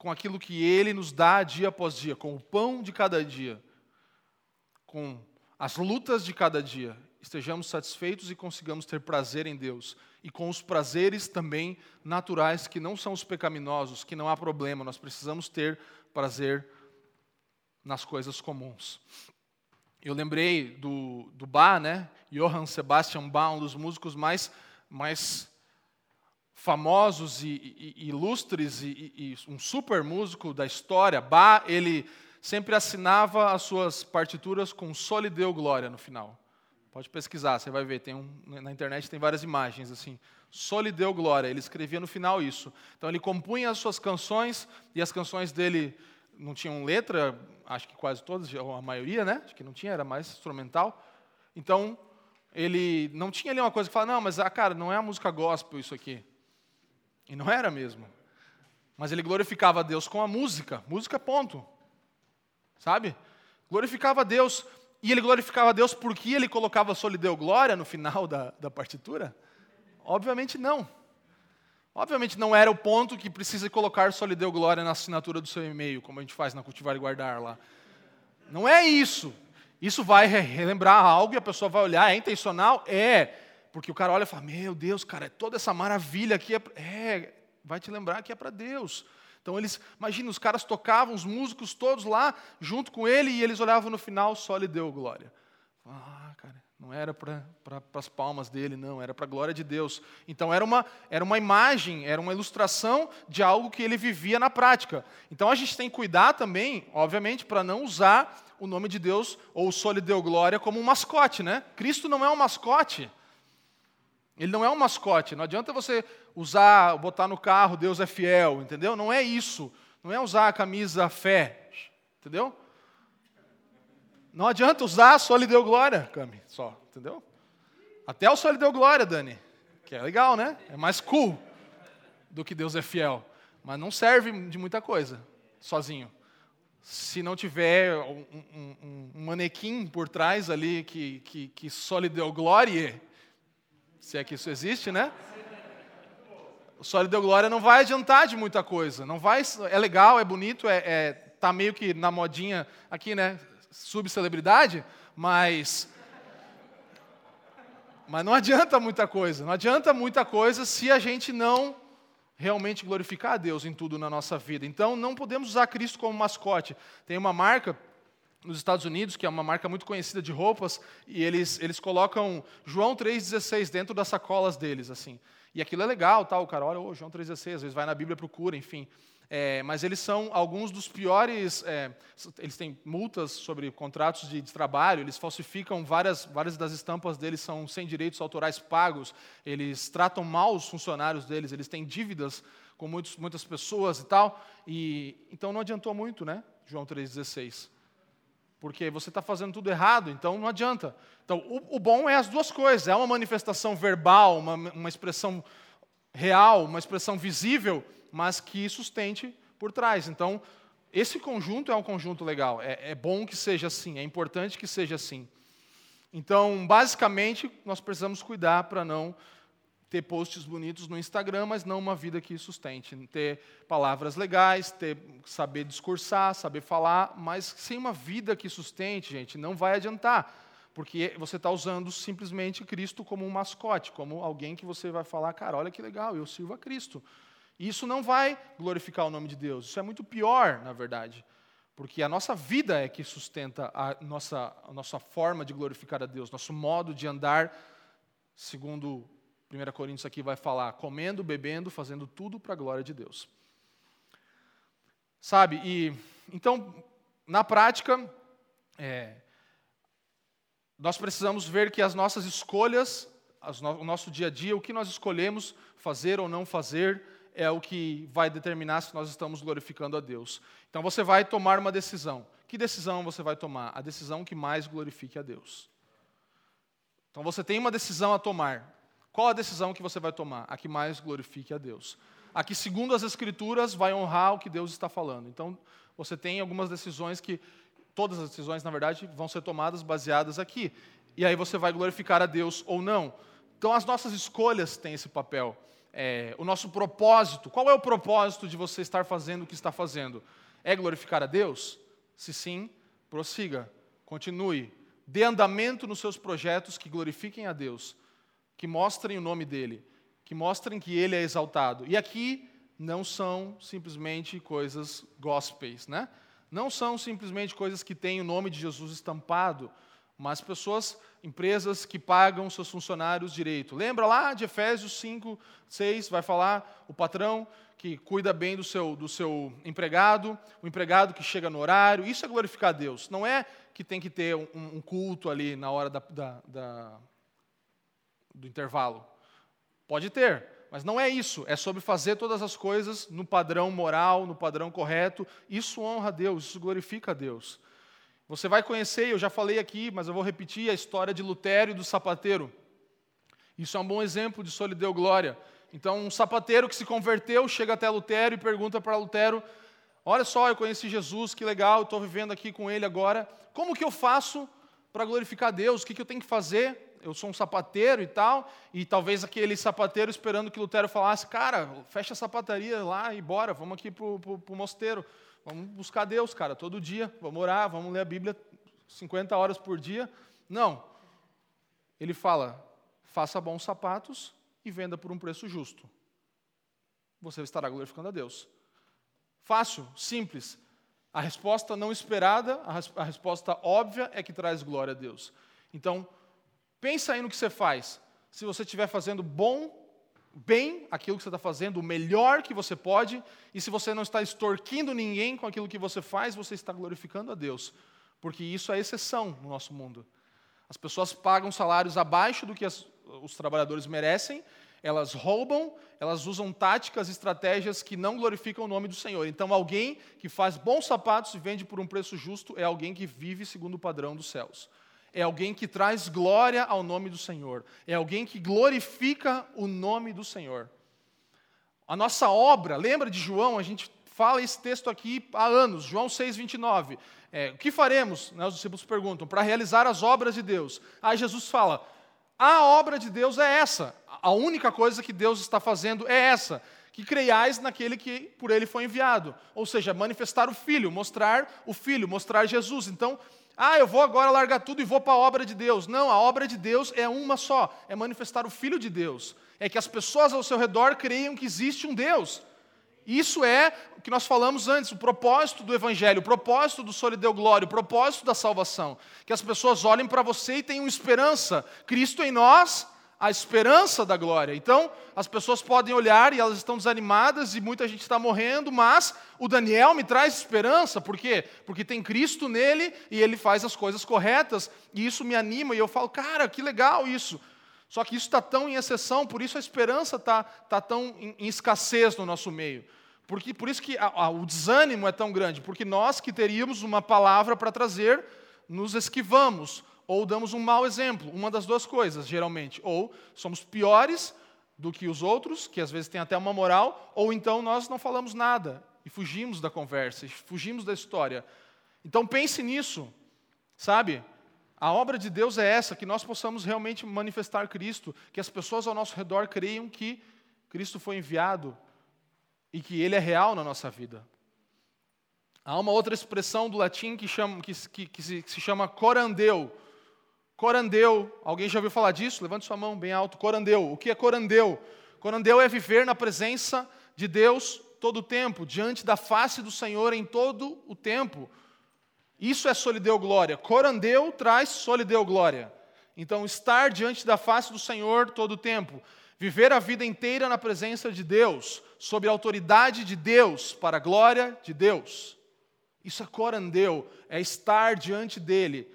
com aquilo que ele nos dá dia após dia, com o pão de cada dia, com as lutas de cada dia, estejamos satisfeitos e consigamos ter prazer em Deus, e com os prazeres também naturais, que não são os pecaminosos, que não há problema, nós precisamos ter prazer nas coisas comuns. Eu lembrei do, do Bach, né? Johann Sebastian Bach, um dos músicos mais, mais famosos e, e, ilustres e, e, um super músico da história. Bach, ele sempre assinava as suas partituras com Sol e Deu Glória no final. Pode pesquisar, você vai ver, tem um, na internet tem várias imagens assim. Sol e Deu Glória, ele escrevia no final isso. Então ele compunha as suas canções e as canções dele não tinham letra, acho que quase todas, a maioria, né? Acho que não tinha, era mais instrumental. Então, ele não tinha ali uma coisa que fala, não, mas, ah, cara, não é a música gospel isso aqui. E não era mesmo. Mas ele glorificava a Deus com a música, música ponto. Sabe? Glorificava a Deus. E ele glorificava a Deus porque ele colocava solideu glória no final da, da partitura? Obviamente não. Obviamente não era o ponto que precisa colocar só lhe deu glória na assinatura do seu e-mail, como a gente faz na Cultivar e Guardar lá. Não é isso. Isso vai relembrar algo e a pessoa vai olhar, é intencional? É. Porque o cara olha e fala: Meu Deus, cara, toda essa maravilha aqui é. É, vai te lembrar que é para Deus. Então eles, imagina, os caras tocavam, os músicos todos lá, junto com ele, e eles olhavam no final, só lhe deu glória. Ah, cara, não era para pra, as palmas dele, não, era para a glória de Deus. Então era uma, era uma imagem, era uma ilustração de algo que ele vivia na prática. Então a gente tem que cuidar também, obviamente, para não usar o nome de Deus ou o Sole Deu Glória como um mascote, né? Cristo não é um mascote. Ele não é um mascote. Não adianta você usar, botar no carro Deus é fiel, entendeu? Não é isso. Não é usar a camisa fé, entendeu? Não adianta usar só lhe deu glória, Cami, só, entendeu? Até o só lhe deu glória, Dani, que é legal, né? É mais cool do que Deus é fiel, mas não serve de muita coisa sozinho. Se não tiver um, um, um manequim por trás ali que, que, que só lhe deu glória, se é que isso existe, né? O só lhe deu glória não vai adiantar de muita coisa. Não vai, é legal, é bonito, é, é tá meio que na modinha aqui, né? Subcelebridade, mas mas não adianta muita coisa. Não adianta muita coisa se a gente não realmente glorificar a Deus em tudo na nossa vida. Então, não podemos usar Cristo como mascote. Tem uma marca nos Estados Unidos, que é uma marca muito conhecida de roupas, e eles, eles colocam João 3,16 dentro das sacolas deles, assim. E aquilo é legal, tal, o cara olha, oh, João 3,16, às vezes vai na Bíblia, procura, enfim. É, mas eles são alguns dos piores. É, eles têm multas sobre contratos de, de, trabalho, eles falsificam várias, várias das estampas deles, são sem direitos autorais pagos, eles tratam mal os funcionários deles, eles têm dívidas com muitos, muitas pessoas e tal. E, então não adiantou muito, né? João 3,16 porque você está fazendo tudo errado, então não adianta. Então, o, o, bom é as duas coisas: é uma manifestação verbal, uma, uma expressão real, uma expressão visível, mas que sustente por trás. Então, esse conjunto é um conjunto legal. É, é bom que seja assim, é importante que seja assim. Então, basicamente, nós precisamos cuidar para não ter posts bonitos no Instagram, mas não uma vida que sustente. Ter palavras legais, ter, saber discursar, saber falar, mas sem uma vida que sustente, gente, não vai adiantar. Porque você está usando simplesmente Cristo como um mascote, como alguém que você vai falar, cara, olha que legal, eu sirvo a Cristo. Isso não vai glorificar o nome de Deus. Isso é muito pior, na verdade. Porque a nossa vida é que sustenta a nossa, a nossa forma de glorificar a Deus, nosso modo de andar segundo 1 Coríntios aqui vai falar, comendo, bebendo, fazendo tudo para a glória de Deus. Sabe, e então, na prática, é, nós precisamos ver que as nossas escolhas, no, o nosso dia a dia, o que nós escolhemos fazer ou não fazer, é o que vai determinar se nós estamos glorificando a Deus. Então você vai tomar uma decisão. Que decisão você vai tomar? A decisão que mais glorifique a Deus. Então você tem uma decisão a tomar. Qual a decisão que você vai tomar? A que mais glorifique a Deus. A que, segundo as Escrituras, vai honrar o que Deus está falando. Então, você tem algumas decisões que, todas as decisões, na verdade, vão ser tomadas baseadas aqui. E aí você vai glorificar a Deus ou não. Então, as nossas escolhas têm esse papel. É, o nosso propósito. Qual é o propósito de você estar fazendo o que está fazendo? É glorificar a Deus? Se sim, prossiga, continue, dê andamento nos seus projetos que glorifiquem a Deus que mostrem o nome dele, que mostrem que ele é exaltado. E aqui não são simplesmente coisas gospels, né? Não são simplesmente coisas que têm o nome de Jesus estampado, mas pessoas, empresas que pagam seus funcionários direito. Lembra lá de Efésios 5, 6, vai falar o patrão que cuida bem do seu, do seu empregado, o empregado que chega no horário, isso é glorificar a Deus. Não é que tem que ter um, um culto ali na hora da, da, da do intervalo. Pode ter, mas não é isso. É sobre fazer todas as coisas no padrão moral, no padrão correto. Isso honra a Deus, isso glorifica a Deus. Você vai conhecer, eu já falei aqui, mas eu vou repetir a história de Lutero e do sapateiro. Isso é um bom exemplo de solideu glória. Então, um sapateiro que se converteu chega até Lutero e pergunta para Lutero: Olha só, eu conheci Jesus, que legal, estou vivendo aqui com ele agora. Como que eu faço para glorificar Deus? O que, que eu tenho que fazer? Eu sou um sapateiro e tal, e talvez aquele sapateiro esperando que Lutero falasse, cara, fecha a sapataria lá e bora, vamos aqui para o mosteiro, vamos buscar Deus, cara, todo dia, vamos orar, vamos ler a Bíblia 50 horas por dia. Não. Ele fala, faça bons sapatos e venda por um preço justo. Você estará glorificando a Deus. Fácil, simples. A resposta não esperada, a resposta óbvia é que traz glória a Deus. Então, Pensa aí no que você faz. Se você estiver fazendo bom, bem aquilo que você está fazendo, o melhor que você pode, e se você não está extorquindo ninguém com aquilo que você faz, você está glorificando a Deus. Porque isso é exceção no nosso mundo. As pessoas pagam salários abaixo do que as, os trabalhadores merecem, Elas roubam, elas usam táticas, estratégias que não glorificam o nome do Senhor. Então, alguém que faz bons sapatos e vende por um preço justo é alguém que vive segundo o padrão dos céus. É alguém que traz glória ao nome do Senhor. É alguém que glorifica o nome do Senhor. A nossa obra, lembra de João? A gente fala esse texto aqui há anos, João 6,29. É, o que faremos? Né, os discípulos perguntam, para realizar as obras de Deus. Aí Jesus fala: a obra de Deus é essa. A única coisa que Deus está fazendo é essa: que creiais naquele que por ele foi enviado. Ou seja, manifestar o Filho, mostrar o Filho, mostrar Jesus. Então, ah, eu vou agora largar tudo e vou para a obra de Deus. Não, a obra de Deus é uma só: é manifestar o Filho de Deus. É que as pessoas ao seu redor creiam que existe um Deus. Isso é o que nós falamos antes, o propósito do Evangelho, o propósito do Solideu Glória, o propósito da salvação. Que as pessoas olhem para você e tenham esperança. Cristo em nós, a esperança da glória. Então, as pessoas podem olhar e elas estão desanimadas e muita gente está morrendo, mas o Daniel me traz esperança, por quê? Porque tem Cristo nele e ele faz as coisas corretas e isso me anima e eu falo, cara, que legal isso. Só que isso está tão em exceção, por isso a esperança está tá tão em, em, escassez no nosso meio. Porque, por isso que a, a, o desânimo é tão grande, porque nós que teríamos uma palavra para trazer, nos esquivamos, ou damos um mau exemplo, uma das duas coisas, geralmente. Ou somos piores do que os outros, que às vezes têm até uma moral, ou então nós não falamos nada e fugimos da conversa, fugimos da história. Então pense nisso, sabe? A obra de Deus é essa, que nós possamos realmente manifestar Cristo, que as pessoas ao nosso redor creiam que Cristo foi enviado e que Ele é real na nossa vida. Há uma outra expressão do latim que, chama, que, que, que, se, se chama corandeu. Corandeu, alguém já ouviu falar disso? Levante sua mão bem alto. Corandeu. O que é corandeu? Corandeu é viver na presença de Deus todo o tempo, diante da face do Senhor em todo o tempo. Isso é solideu glória. Corandeu traz solideu glória. Então, estar diante da face do Senhor todo o tempo, viver a vida inteira na presença de Deus, sob a autoridade de Deus, para a glória de Deus. Isso é corandeu, é estar diante dele,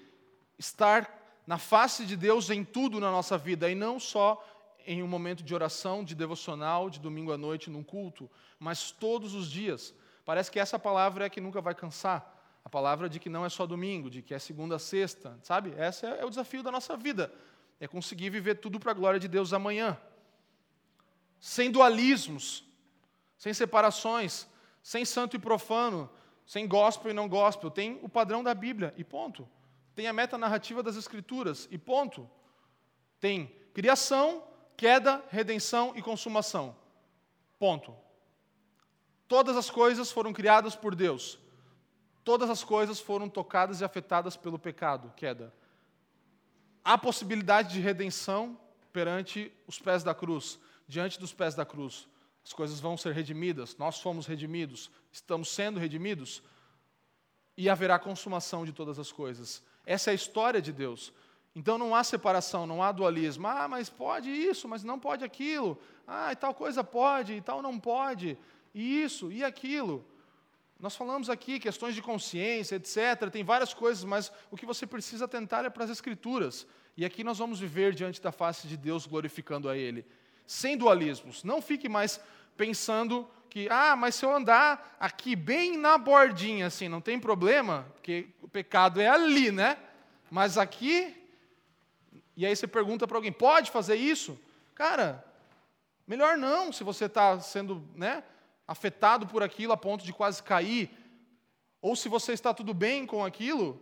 estar na face de Deus em tudo na nossa vida, e não só em um momento de oração, de devocional, de domingo à noite, num culto, mas todos os dias. Parece que essa palavra é que nunca vai cansar. A palavra de que não é só domingo, de que é segunda a sexta, sabe? Esse é, o desafio da nossa vida. É conseguir viver tudo para a glória de Deus amanhã. Sem dualismos, sem separações, sem santo e profano, sem gospel e não gospel. Tem o padrão da Bíblia e ponto. Tem a meta narrativa das Escrituras e ponto. Tem criação, queda, redenção e consumação. Ponto. Todas as coisas foram criadas por Deus todas as coisas foram tocadas e afetadas pelo pecado, queda. Há possibilidade de redenção perante os pés da cruz, diante dos pés da cruz. As coisas vão ser redimidas, nós fomos redimidos, estamos sendo redimidos, e haverá consumação de todas as coisas. Essa é a história de Deus. Então não há separação, não há dualismo. Ah, mas pode isso, mas não pode aquilo. Ah, e tal coisa pode, e tal não pode. E isso, e aquilo. Nós falamos aqui questões de consciência, etc. Tem várias coisas, mas o que você precisa tentar é para as Escrituras. E aqui nós vamos viver diante da face de Deus, glorificando a Ele. Sem dualismos. Não fique mais pensando que, ah, mas se eu andar aqui bem na bordinha, assim, não tem problema, porque o pecado é ali, né? Mas aqui. E aí você pergunta para alguém: pode fazer isso? Cara, melhor não, se você está sendo, né? afetado por aquilo a ponto de quase cair, ou se você está tudo bem com aquilo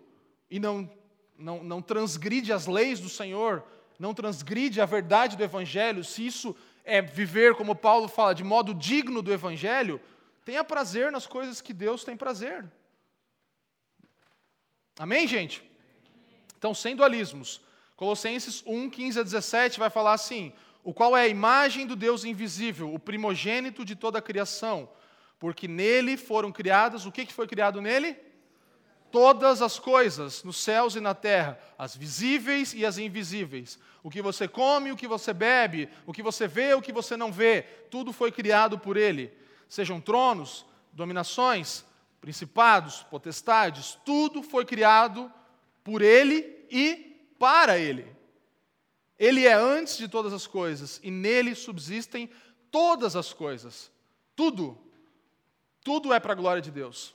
e não, não, não transgride as leis do Senhor, não transgride a verdade do Evangelho, se isso é viver, como Paulo fala, de modo digno do Evangelho, tenha prazer nas coisas que Deus tem prazer. Amém, gente? Então, sem dualismos. Colossenses 1, 15 a 17 vai falar assim: o qual é a imagem do Deus invisível, o primogênito de toda a criação, porque nele foram criadas, o que foi criado nele? Todas as coisas, nos céus e na terra, as visíveis e as invisíveis. O que você come, o que você bebe, o que você vê, o que você não vê, tudo foi criado por ele. Sejam tronos, dominações, principados, potestades, tudo foi criado por ele e para ele. Ele é antes de todas as coisas e nele subsistem todas as coisas. Tudo. Tudo é para a glória de Deus.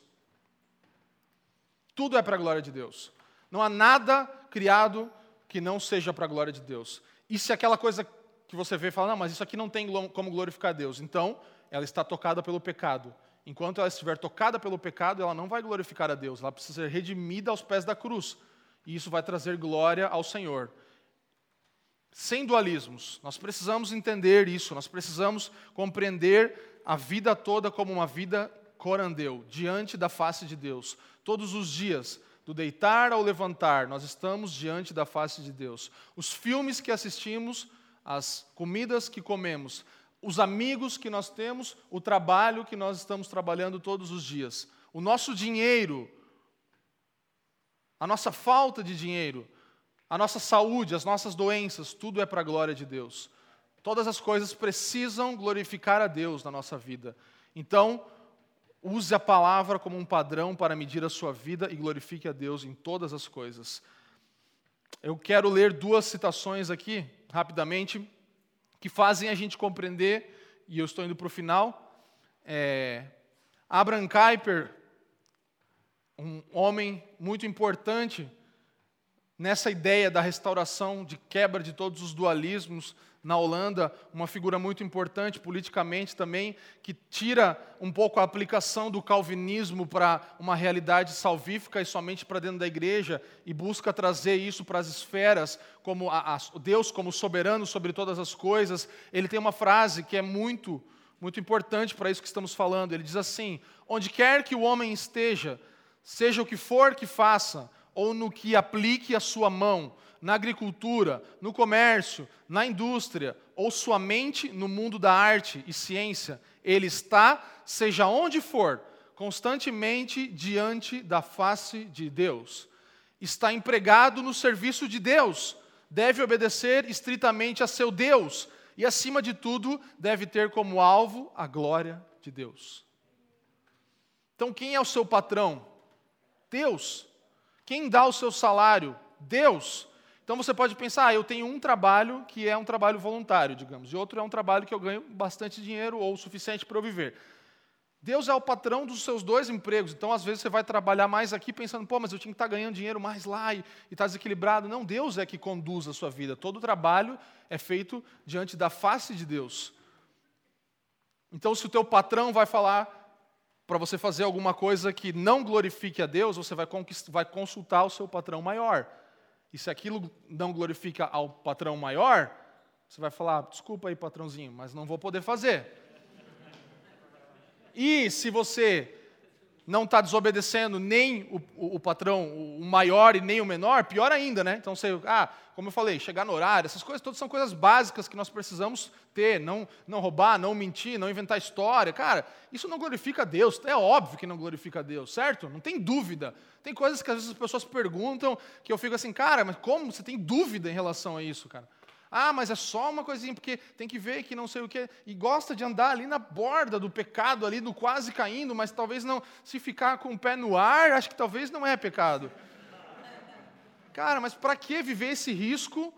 Tudo é para a glória de Deus. Não há nada criado que não seja para a glória de Deus. E se aquela coisa que você vê e fala, não, mas isso aqui não tem como glorificar Deus, então ela está tocada pelo pecado. Enquanto ela estiver tocada pelo pecado, ela não vai glorificar a Deus, ela precisa ser redimida aos pés da cruz. E isso vai trazer glória ao Senhor. Sem dualismos, nós precisamos entender isso, nós precisamos compreender a vida toda como uma vida corandeu, diante da face de Deus. Todos os dias, do deitar ao levantar, nós estamos diante da face de Deus. Os filmes que assistimos, as comidas que comemos, os amigos que nós temos, o trabalho que nós estamos trabalhando todos os dias, o nosso dinheiro, a nossa falta de dinheiro, a nossa saúde, as nossas doenças, tudo é para a glória de Deus. Todas as coisas precisam glorificar a Deus na nossa vida. Então, Use a palavra como um padrão para medir a sua vida e glorifique a Deus em todas as coisas. Eu quero ler duas citações aqui, rapidamente, que fazem a gente compreender, e eu estou indo para o final. É, Abraham Kuyper, um homem muito importante nessa ideia da restauração, de quebra de todos os dualismos, na Holanda, uma figura muito importante politicamente também, que tira um pouco a aplicação do calvinismo para uma realidade salvífica e somente para dentro da igreja e busca trazer isso para as esferas, como a, a, Deus como soberano sobre todas as coisas. Ele tem uma frase que é muito, muito importante para isso que estamos falando. Ele diz assim: Onde quer que o homem esteja, seja o que for que faça, ou no que aplique a sua mão, na agricultura, no comércio, na indústria, ou somente no mundo da arte e ciência, ele está, seja onde for, constantemente diante da face de Deus. Está empregado no serviço de Deus, deve obedecer estritamente a seu Deus e, acima de tudo, deve ter como alvo a glória de Deus. Então, quem é o seu patrão? Deus. Quem dá o seu salário? Deus. Então você pode pensar, ah, eu tenho um trabalho que é um trabalho voluntário, digamos, e outro é um trabalho que eu ganho bastante dinheiro ou o suficiente para eu viver. Deus é o patrão dos seus dois empregos, então às vezes você vai trabalhar mais aqui pensando, pô, mas eu tinha que estar tá ganhando dinheiro mais lá e está desequilibrado. Não, Deus é que conduz a sua vida. Todo trabalho é feito diante da face de Deus. Então, se o teu patrão vai falar para você fazer alguma coisa que não glorifique a Deus, você vai, vai consultar o seu patrão maior. E se aquilo não glorifica ao patrão maior, você vai falar: desculpa aí, patrãozinho, mas não vou poder fazer. E se você não está desobedecendo nem o, o, o, patrão, o maior e nem o menor, pior ainda, né? Então você, ah, como eu falei, chegar no horário, essas coisas todas são coisas básicas que nós precisamos ter, não, não roubar, não mentir, não inventar história. Cara, isso não glorifica a Deus, é óbvio que não glorifica a Deus, certo? Não tem dúvida. Tem coisas que às vezes as pessoas perguntam que eu fico assim, cara, mas como você tem dúvida em relação a isso, cara? Ah, mas é só uma coisinha, porque tem que ver que não sei o que. E gosta de andar ali na borda do pecado, ali do quase caindo, mas talvez não. Se ficar com o pé no ar, acho que talvez não é pecado. Cara, mas para que viver esse risco?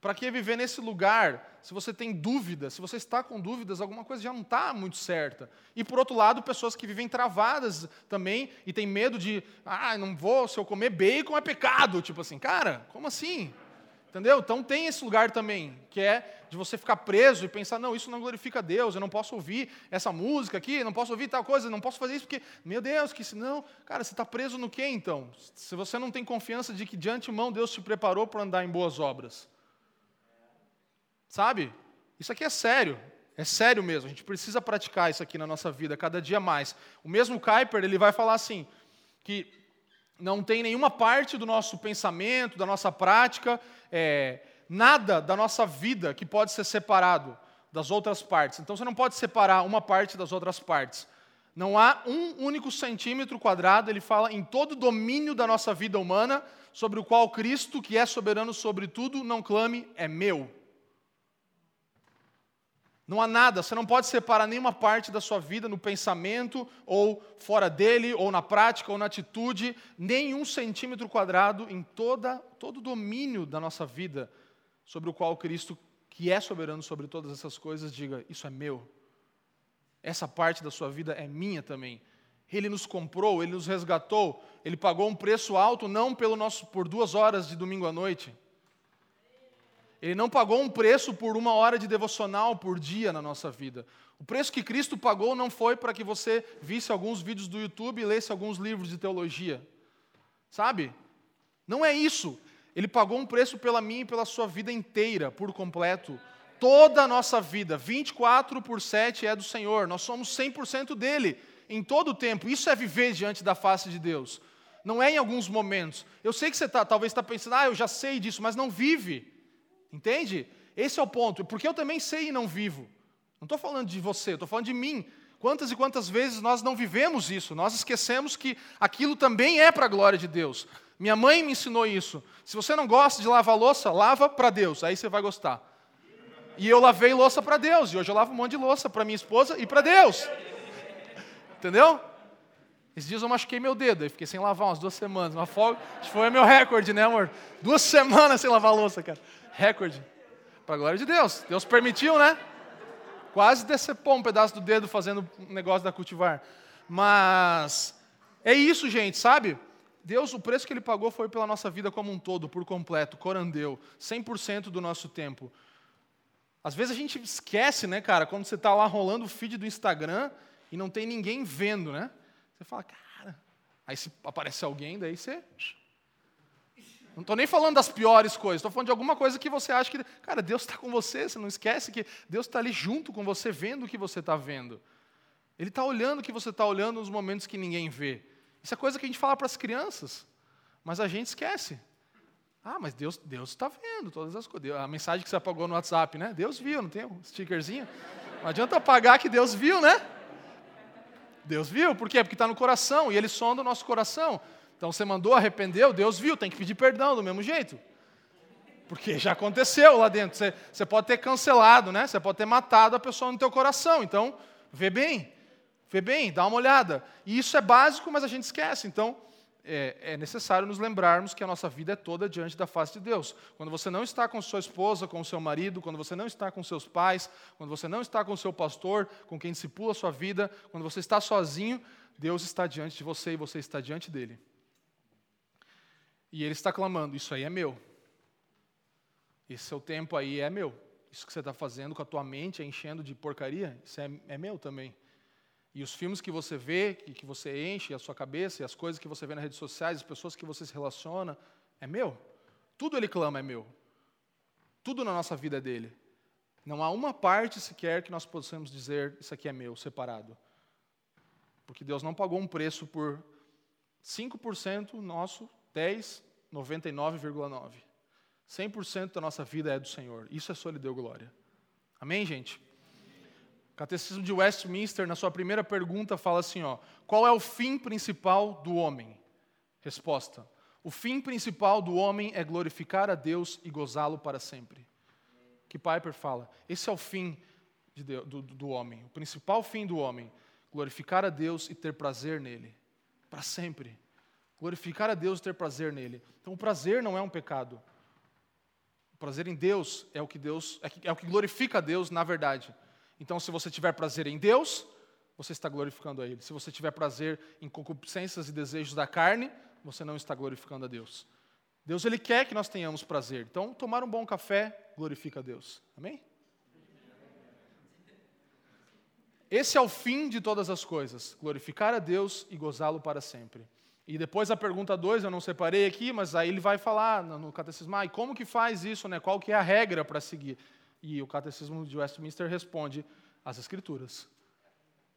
Para que viver nesse lugar? Se você tem dúvidas, se você está com dúvidas, alguma coisa já não está muito certa. E por outro lado, pessoas que vivem travadas também e têm medo de, ah, não vou, se eu comer bacon é pecado. Tipo assim, cara, como assim? Entendeu? Então tem esse lugar também, que é de você ficar preso e pensar, não, isso não glorifica a Deus, eu não posso ouvir essa música aqui, não posso ouvir tal coisa, não posso fazer isso porque, meu Deus, que senão, cara, você está preso no quê então? Se você não tem confiança de que de antemão Deus te preparou para andar em boas obras. Sabe? Isso aqui é sério, é sério mesmo, a gente precisa praticar isso aqui na nossa vida cada dia mais. O mesmo Kuyper, ele vai falar assim, que não tem nenhuma parte do nosso pensamento, da nossa prática, é, nada da nossa vida que pode ser separado das outras partes. Então você não pode separar uma parte das outras partes. Não há um único centímetro quadrado, ele fala em todo o domínio da nossa vida humana, sobre o qual Cristo, que é soberano sobre tudo, não clame, é meu. Não há nada, você não pode separar nenhuma parte da sua vida no pensamento, ou fora dele, ou na prática, ou na atitude, nenhum centímetro quadrado em toda, todo o domínio da nossa vida sobre o qual Cristo, que é soberano sobre todas essas coisas, diga: Isso é meu. Essa parte da sua vida é minha também. Ele nos comprou, ele nos resgatou, ele pagou um preço alto não pelo nosso por duas horas de domingo à noite. Ele não pagou um preço por uma hora de devocional por dia na nossa vida. O preço que Cristo pagou não foi para que você visse alguns vídeos do YouTube e lesse alguns livros de teologia. Sabe? Não é isso. Ele pagou um preço pela minha e pela sua vida inteira, por completo. Toda a nossa vida, 24 por 7 é do Senhor. Nós somos 100% dele em todo o tempo. Isso é viver diante da face de Deus. Não é em alguns momentos. Eu sei que você tá, talvez está pensando, ah, eu já sei disso, mas não vive. Entende? Esse é o ponto. Porque eu também sei e não vivo. Não estou falando de você, estou falando de mim. Quantas e quantas vezes nós não vivemos isso? Nós esquecemos que aquilo também é para a glória de Deus. Minha mãe me ensinou isso. Se você não gosta de lavar louça, lava para Deus, aí você vai gostar. E eu lavei louça para Deus, e hoje eu lavo um monte de louça para minha esposa e para Deus. Entendeu? Esses dias eu machuquei meu dedo, aí fiquei sem lavar umas duas semanas. Uma folga, foi meu recorde, né, amor? Duas semanas sem lavar louça, cara. Recorde. Para a glória de Deus. Deus permitiu, né? Quase decepou um pedaço do dedo fazendo um negócio da cultivar. Mas é isso, gente, sabe? Deus, o preço que Ele pagou foi pela nossa vida como um todo, por completo, corandeu, 100% do nosso tempo. Às vezes a gente esquece, né, cara, quando você está lá rolando o feed do Instagram e não tem ninguém vendo, né? Você fala, cara. Aí se aparece alguém, daí você não estou nem falando das piores coisas, estou falando de alguma coisa que você acha que, cara, Deus está com você, você não esquece que Deus está ali junto com você, vendo o que você está vendo. Ele está olhando o que você está olhando nos momentos que ninguém vê. Isso é coisa que a gente fala para as crianças, mas a gente esquece. Ah, mas Deus está vendo todas as coisas. A mensagem que você apagou no WhatsApp, né? Deus viu, não tem um stickerzinho? Não adianta apagar que Deus viu, né? Deus viu, por quê? Porque está no coração e Ele sonda o nosso coração. Então você mandou, arrependeu, Deus viu, tem que pedir perdão do mesmo jeito. Porque já aconteceu lá dentro. Você, você pode ter cancelado, né? Você pode ter matado a pessoa no teu coração. Então, vê bem, vê bem, dá uma olhada. E isso é básico, mas a gente esquece. Então, é, é, necessário nos lembrarmos que a nossa vida é toda diante da face de Deus. Quando você não está com sua esposa, com seu marido, quando você não está com seus pais, quando você não está com seu pastor, com quem discipula a sua vida, quando você está sozinho, Deus está diante de você e você está diante dele. E ele está clamando: Isso aí é meu. Esse seu tempo aí é meu. Isso que você está fazendo com a tua mente, é enchendo de porcaria, isso é, é meu também. E os filmes que você vê, que, que você enche a sua cabeça, e as coisas que você vê nas redes sociais, as pessoas que você se relaciona, é meu. Tudo ele clama é meu. Tudo na nossa vida é dele. Não há uma parte sequer que nós possamos dizer, isso aqui é meu, separado. Porque Deus não pagou um preço por 5% nosso 10, 99,9. 100% da nossa vida é do Senhor. Isso é só Ele deu glória. Amém, gente? Catecismo de Westminster, na sua primeira pergunta, fala assim: ó, qual é o fim principal do homem? Resposta: o fim principal do homem é glorificar a Deus e gozá-lo para sempre. Que Piper fala: esse é o fim de Deus, do, do homem, o principal fim do homem, glorificar a Deus e ter prazer nele, para sempre. Glorificar a Deus e ter prazer nele. Então, o prazer não é um pecado. O prazer em Deus é o que Deus é, é o que glorifica a Deus na verdade. Então, se você tiver prazer em Deus, você está glorificando a Ele. Se você tiver prazer em concupiscências e desejos da carne, você não está glorificando a Deus. Deus ele quer que nós tenhamos prazer. Então, tomar um bom café glorifica a Deus. Amém? Esse é o fim de todas as coisas: glorificar a Deus e gozá-lo para sempre. E depois a pergunta 2, eu não separei aqui, mas aí ele vai falar no catecismo, ah, e como que faz isso, né? Qual que é a regra para seguir? E o catecismo de Westminster responde as escrituras.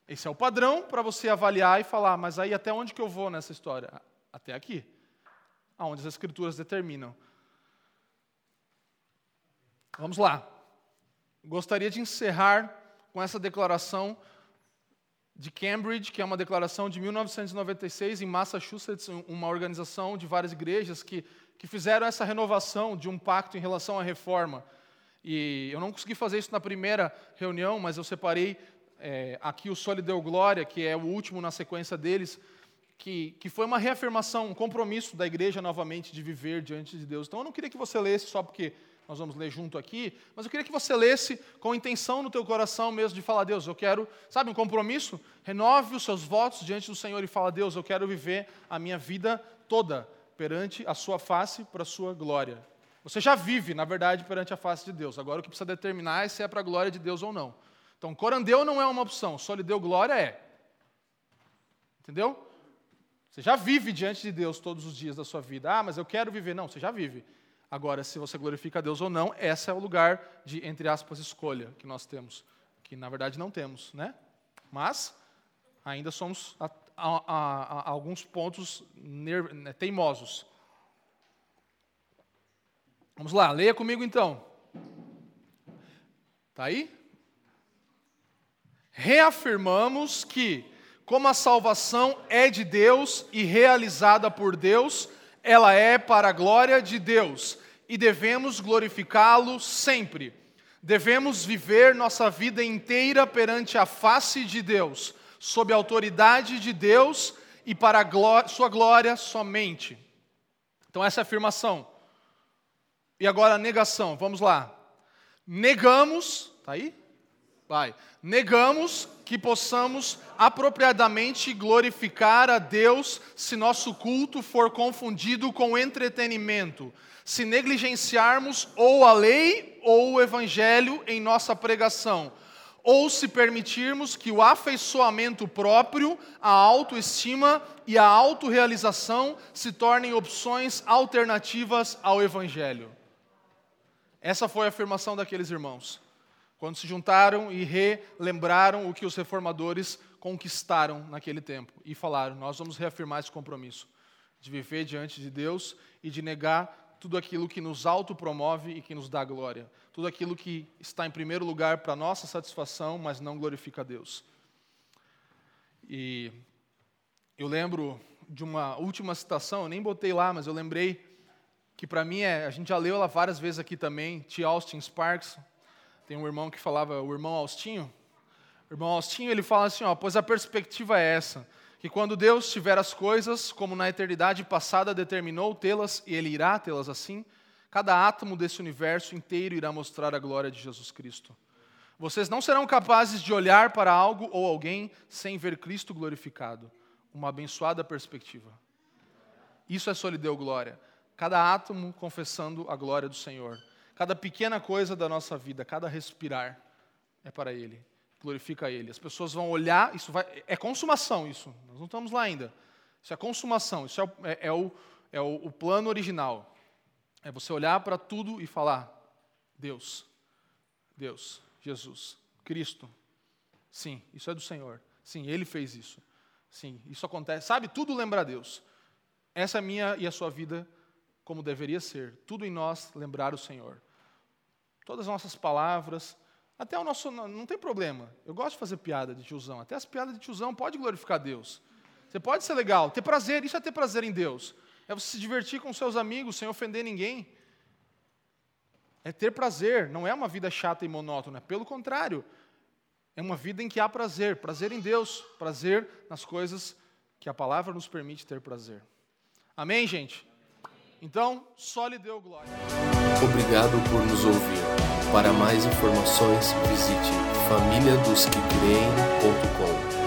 Esse é o padrão para você avaliar e falar, mas aí até onde que eu vou nessa história? Até aqui. Aonde as escrituras determinam. Vamos lá. Gostaria de encerrar com essa declaração de Cambridge, que é uma declaração de 1996 em Massachusetts, uma organização de várias igrejas que, que fizeram essa renovação de um pacto em relação à reforma. E eu não consegui fazer isso na primeira reunião, mas eu separei é, aqui o Solideu Glória, que é o último na sequência deles, que, que foi uma reafirmação, um compromisso da igreja novamente de viver diante de Deus. Então eu não queria que você lesse só porque nós vamos ler junto aqui, mas eu queria que você lesse com intenção no teu coração mesmo de falar, Deus, eu quero, sabe, um compromisso? Renove os seus votos diante do Senhor e fala, Deus, eu quero viver a minha vida toda perante a sua face para a sua glória. Você já vive, na verdade, perante a face de Deus. Agora o que precisa determinar é se é para a glória de Deus ou não. Então, corandeu não é uma opção, só lhe deu glória é. Entendeu? Você já vive diante de Deus todos os dias da sua vida. Ah, mas eu quero viver. Não, você já vive. Agora, se você glorifica a Deus ou não, esse é o lugar de, entre aspas, escolha que nós temos. Que na verdade não temos, né? Mas ainda somos a, a, a, a alguns pontos né, teimosos. Vamos lá, leia comigo então. Está aí? Reafirmamos que, como a salvação é de Deus e realizada por Deus, ela é para a glória de Deus e devemos glorificá-lo sempre. Devemos viver nossa vida inteira perante a face de Deus, sob a autoridade de Deus e para glória, sua glória somente. Então, essa é a afirmação. E agora a negação, vamos lá. Negamos, tá aí? Vai. Negamos que possamos apropriadamente glorificar a Deus se nosso culto for confundido com entretenimento, se negligenciarmos ou a lei ou o evangelho em nossa pregação, ou se permitirmos que o afeiçoamento próprio, a autoestima e a autorrealização se tornem opções alternativas ao evangelho. Essa foi a afirmação daqueles irmãos, quando se juntaram e relembraram o que os reformadores conquistaram naquele tempo e falaram: Nós vamos reafirmar esse compromisso de viver diante de Deus e de negar tudo aquilo que nos autopromove e que nos dá glória, tudo aquilo que está em primeiro lugar para nossa satisfação, mas não glorifica a Deus. E eu lembro de uma última citação, eu nem botei lá, mas eu lembrei que para mim é, a gente já leu ela várias vezes aqui também, T. Austin Sparks, tem um irmão que falava, o irmão Austinho, o irmão Austinho, ele fala assim, ó, pois a perspectiva é essa, que quando Deus tiver as coisas, como na eternidade passada determinou tê-las, e Ele irá tê-las assim, cada átomo desse universo inteiro irá mostrar a glória de Jesus Cristo. Vocês não serão capazes de olhar para algo ou alguém sem ver Cristo glorificado. Uma abençoada perspectiva. Isso é só lhe deu glória cada átomo confessando a glória do Senhor. Cada pequena coisa da nossa vida, cada respirar é para Ele, glorifica Ele. As pessoas vão olhar, isso vai, é consumação isso, nós não estamos lá ainda. Isso é consumação, isso é, é, é, o, é o, o plano original. É você olhar para tudo e falar: Deus, Deus, Jesus, Cristo. Sim, isso é do Senhor. Sim, Ele fez isso. Sim, isso acontece. Sabe, tudo lembra a Deus. Essa é a minha e a sua vida como deveria ser. Tudo em nós lembrar o Senhor. Todas as nossas palavras, até o nosso. Não tem problema. Eu gosto de fazer piada de tiozão. Até as piadas de tiozão pode glorificar Deus. Você pode ser legal, ter prazer. Isso é ter prazer em Deus. É você se divertir com seus amigos sem ofender ninguém. É ter prazer. Não é uma vida chata e monótona. Pelo contrário. É uma vida em que há prazer. Prazer em Deus. Prazer nas coisas que a palavra nos permite ter prazer. Amém, gente? Então, só lhe deu glória. Obrigado por nos ouvir. Para mais informações, visite famíliadosquecreem.com.